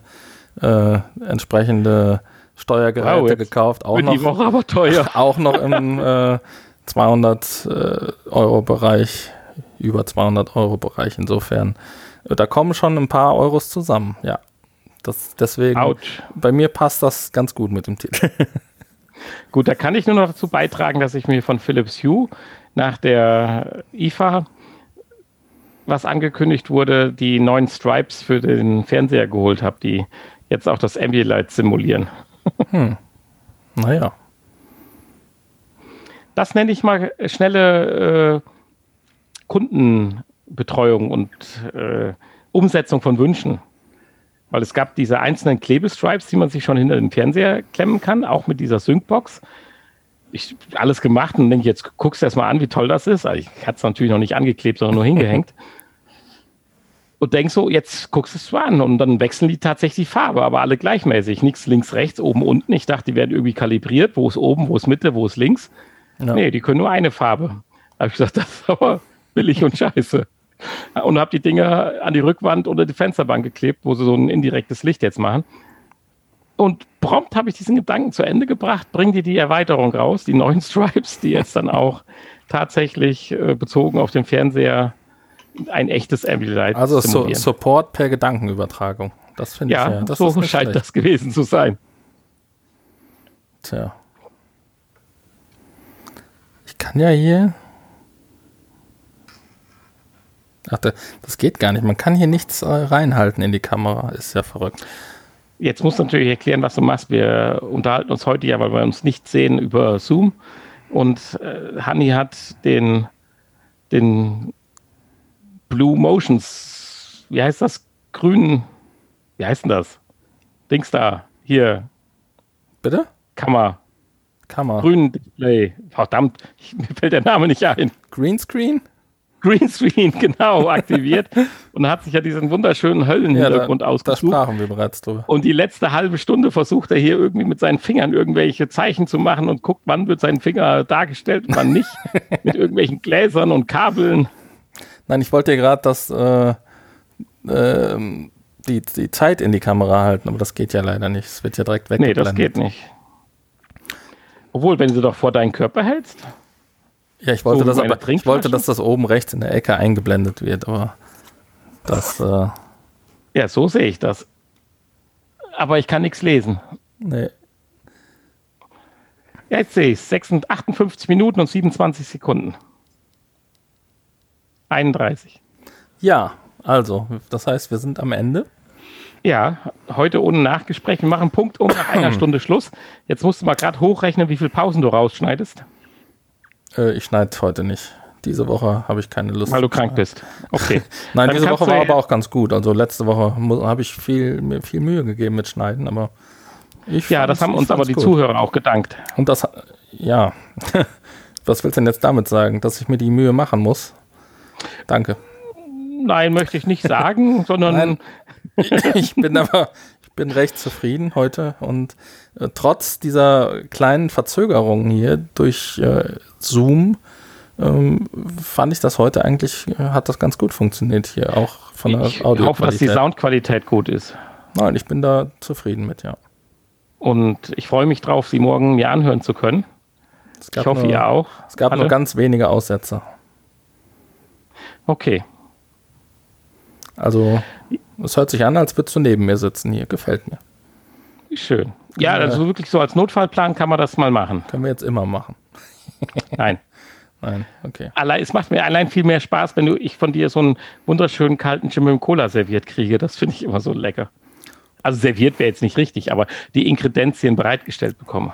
äh, entsprechende Steuergeräte wow, gekauft. Auch noch, die Woche aber teuer. Auch noch im äh, 200 äh, Euro Bereich, über 200 Euro Bereich. Insofern, da kommen schon ein paar Euros zusammen. Ja, das, deswegen, Ouch. bei mir passt das ganz gut mit dem Titel. gut, da kann ich nur noch dazu beitragen, dass ich mir von Philips Hue nach der IFA was angekündigt wurde, die neuen Stripes für den Fernseher geholt habe, die jetzt auch das Ambilight simulieren. hm. Naja. Das nenne ich mal schnelle äh, Kundenbetreuung und äh, Umsetzung von Wünschen. Weil es gab diese einzelnen Klebestripes, die man sich schon hinter den Fernseher klemmen kann, auch mit dieser Syncbox. Ich alles gemacht und denke, jetzt guckst du erst mal an, wie toll das ist. Also ich hatte es natürlich noch nicht angeklebt, sondern nur hingehängt. und denk so, jetzt guckst du es mal an und dann wechseln die tatsächlich die Farbe, aber alle gleichmäßig. Nichts links, rechts, oben, unten. Ich dachte, die werden irgendwie kalibriert, wo ist oben, wo ist Mitte, wo ist links. Ja. Nee, die können nur eine Farbe. Da habe ich gesagt, das ist aber billig und scheiße. Und habe die Dinger an die Rückwand oder die Fensterbank geklebt, wo sie so ein indirektes Licht jetzt machen. Und prompt habe ich diesen Gedanken zu Ende gebracht, bring dir die Erweiterung raus, die neuen Stripes, die jetzt dann auch tatsächlich äh, bezogen auf den Fernseher ein echtes Ambilight Also so, Support per Gedankenübertragung. Das finde ja, ich ja. Das so scheint schlecht. das gewesen zu sein. Tja. Ich kann ja hier. Ach, das geht gar nicht. Man kann hier nichts äh, reinhalten in die Kamera. Ist ja verrückt. Jetzt muss natürlich erklären, was du machst. Wir unterhalten uns heute ja, weil wir uns nicht sehen, über Zoom. Und äh, Hanni hat den, den Blue Motions, wie heißt das? Grün, wie heißt denn das? Dings da, hier. Bitte? Kammer. Kammer. Grün Display. Verdammt, mir fällt der Name nicht ein. Greenscreen? Greenscreen, genau, aktiviert und hat sich ja diesen wunderschönen Höllenhintergrund ja, ausgesucht. Da sprachen wir bereits drüber. Und die letzte halbe Stunde versucht er hier irgendwie mit seinen Fingern irgendwelche Zeichen zu machen und guckt, wann wird sein Finger dargestellt und wann nicht. mit irgendwelchen Gläsern und Kabeln. Nein, ich wollte dir gerade das, äh, ähm, die, die Zeit in die Kamera halten, aber das geht ja leider nicht. Es wird ja direkt weggeblendet. Nee, das geht nicht. Obwohl, wenn du doch vor deinen Körper hältst. Ja, ich wollte, das, aber, ich wollte, dass das oben rechts in der Ecke eingeblendet wird, aber das. Äh ja, so sehe ich das. Aber ich kann nichts lesen. Nee. Ja, jetzt sehe ich es. 58 Minuten und 27 Sekunden. 31. Ja, also, das heißt, wir sind am Ende. Ja, heute ohne Nachgespräch. Wir machen Punkt um nach einer Stunde Schluss. Jetzt musst du mal gerade hochrechnen, wie viele Pausen du rausschneidest. Äh, ich schneide heute nicht. Diese Woche habe ich keine Lust. Weil du krank bist. Okay. Nein, Dann diese Woche war aber auch ganz gut. Also letzte Woche habe ich viel, mir viel Mühe gegeben mit Schneiden, aber ich Ja, das haben uns aber die gut. Zuhörer auch gedankt. Und das, ja. Was willst du denn jetzt damit sagen? Dass ich mir die Mühe machen muss? Danke. Nein, möchte ich nicht sagen, sondern. Nein, ich bin aber, bin recht zufrieden heute und äh, trotz dieser kleinen Verzögerung hier durch äh, Zoom ähm, fand ich das heute eigentlich, äh, hat das ganz gut funktioniert hier, auch von der ich Audio. Ich hoffe, dass die Soundqualität gut ist. Nein, ich bin da zufrieden mit, ja. Und ich freue mich drauf, sie morgen mir anhören zu können. Ich hoffe, nur, ihr auch. Es gab alle. nur ganz wenige Aussätze. Okay. Also, es hört sich an, als würdest du neben mir sitzen hier. Gefällt mir. Schön. Ja, also wirklich so als Notfallplan kann man das mal machen. Können wir jetzt immer machen. Nein. Nein, okay. Allein, es macht mir allein viel mehr Spaß, wenn du, ich von dir so einen wunderschönen kalten Gin mit Cola serviert kriege. Das finde ich immer so lecker. Also serviert wäre jetzt nicht richtig, aber die Inkredenzien bereitgestellt bekomme.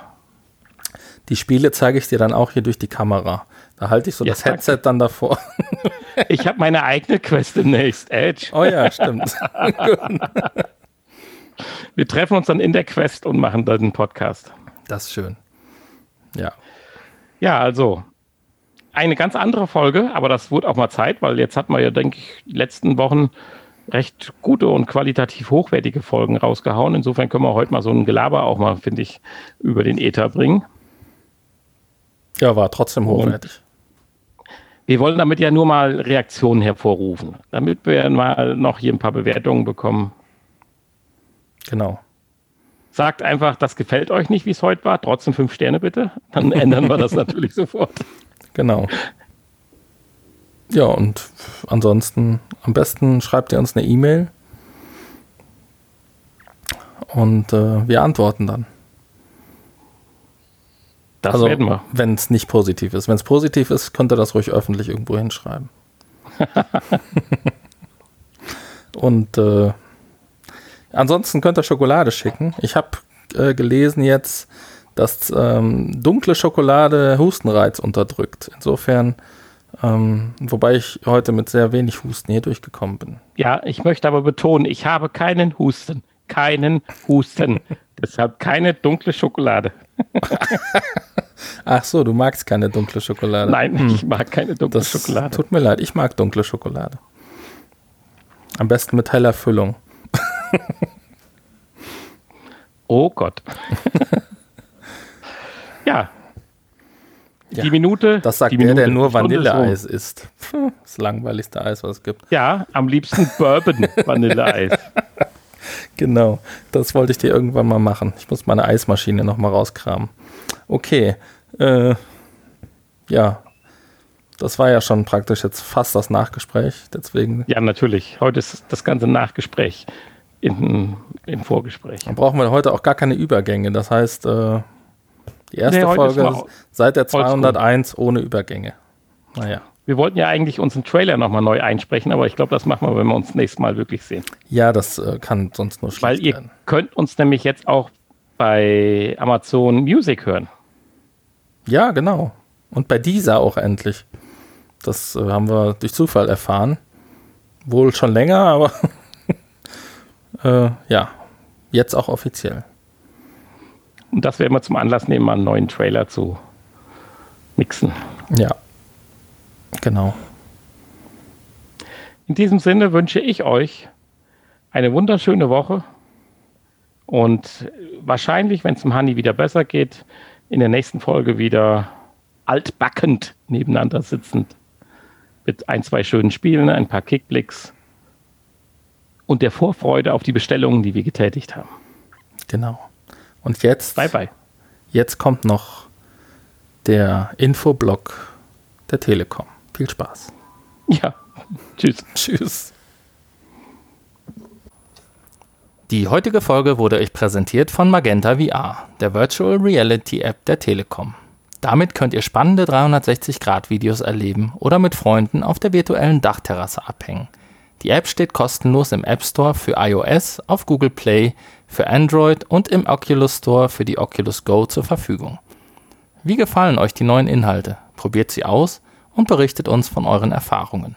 Die Spiele zeige ich dir dann auch hier durch die Kamera. Da halte ich so ja, das Headset dann davor. Ich habe meine eigene Quest demnächst, Edge. Oh ja, stimmt. Wir treffen uns dann in der Quest und machen dann einen Podcast. Das ist schön. Ja. Ja, also eine ganz andere Folge, aber das wurde auch mal Zeit, weil jetzt hat man ja, denke ich, die letzten Wochen recht gute und qualitativ hochwertige Folgen rausgehauen. Insofern können wir heute mal so ein Gelaber auch mal, finde ich, über den Ether bringen. Ja, war trotzdem hochwertig. Wir wollen damit ja nur mal Reaktionen hervorrufen, damit wir mal noch hier ein paar Bewertungen bekommen. Genau. Sagt einfach, das gefällt euch nicht, wie es heute war. Trotzdem fünf Sterne bitte. Dann ändern wir das natürlich sofort. Genau. Ja, und ansonsten am besten schreibt ihr uns eine E-Mail und äh, wir antworten dann. Das also, werden wir. Wenn es nicht positiv ist. Wenn es positiv ist, könnt ihr das ruhig öffentlich irgendwo hinschreiben. und äh, ansonsten könnt ihr Schokolade schicken. Ich habe äh, gelesen jetzt, dass ähm, dunkle Schokolade Hustenreiz unterdrückt. Insofern, ähm, wobei ich heute mit sehr wenig Husten hier durchgekommen bin. Ja, ich möchte aber betonen, ich habe keinen Husten. Keinen Husten. Deshalb keine dunkle Schokolade. Ach so, du magst keine dunkle Schokolade. Nein, hm. ich mag keine dunkle das Schokolade. Tut mir leid, ich mag dunkle Schokolade. Am besten mit heller Füllung. oh Gott. ja. Die Minute. Das sagt der, Minute, der nur Vanilleeis isst. Das langweiligste Eis, was es gibt. Ja, am liebsten Bourbon Vanilleeis. genau, das wollte ich dir irgendwann mal machen. Ich muss meine Eismaschine noch mal rauskramen. Okay, äh, ja, das war ja schon praktisch jetzt fast das Nachgespräch, deswegen. Ja, natürlich. Heute ist das ganze Nachgespräch in, im Vorgespräch. Dann brauchen wir heute auch gar keine Übergänge. Das heißt, äh, die erste nee, Folge seit der 201 ohne Übergänge. Naja. Wir wollten ja eigentlich unseren Trailer nochmal neu einsprechen, aber ich glaube, das machen wir, wenn wir uns nächstes Mal wirklich sehen. Ja, das äh, kann sonst nur schlecht Weil ihr werden. könnt uns nämlich jetzt auch bei Amazon Music hören. Ja, genau. Und bei dieser auch endlich. Das äh, haben wir durch Zufall erfahren. Wohl schon länger, aber äh, ja, jetzt auch offiziell. Und das werden wir zum Anlass nehmen, mal einen neuen Trailer zu mixen. Ja, genau. In diesem Sinne wünsche ich euch eine wunderschöne Woche und wahrscheinlich, wenn es dem Hanni wieder besser geht, in der nächsten Folge wieder altbackend nebeneinander sitzend. Mit ein, zwei schönen Spielen, ein paar Kickblicks. und der Vorfreude auf die Bestellungen, die wir getätigt haben. Genau. Und jetzt. Bye bye. Jetzt kommt noch der Infoblock der Telekom. Viel Spaß. Ja. Tschüss. Tschüss. Die heutige Folge wurde euch präsentiert von Magenta VR, der Virtual Reality App der Telekom. Damit könnt ihr spannende 360-Grad-Videos erleben oder mit Freunden auf der virtuellen Dachterrasse abhängen. Die App steht kostenlos im App Store für iOS, auf Google Play, für Android und im Oculus Store für die Oculus Go zur Verfügung. Wie gefallen euch die neuen Inhalte? Probiert sie aus und berichtet uns von euren Erfahrungen.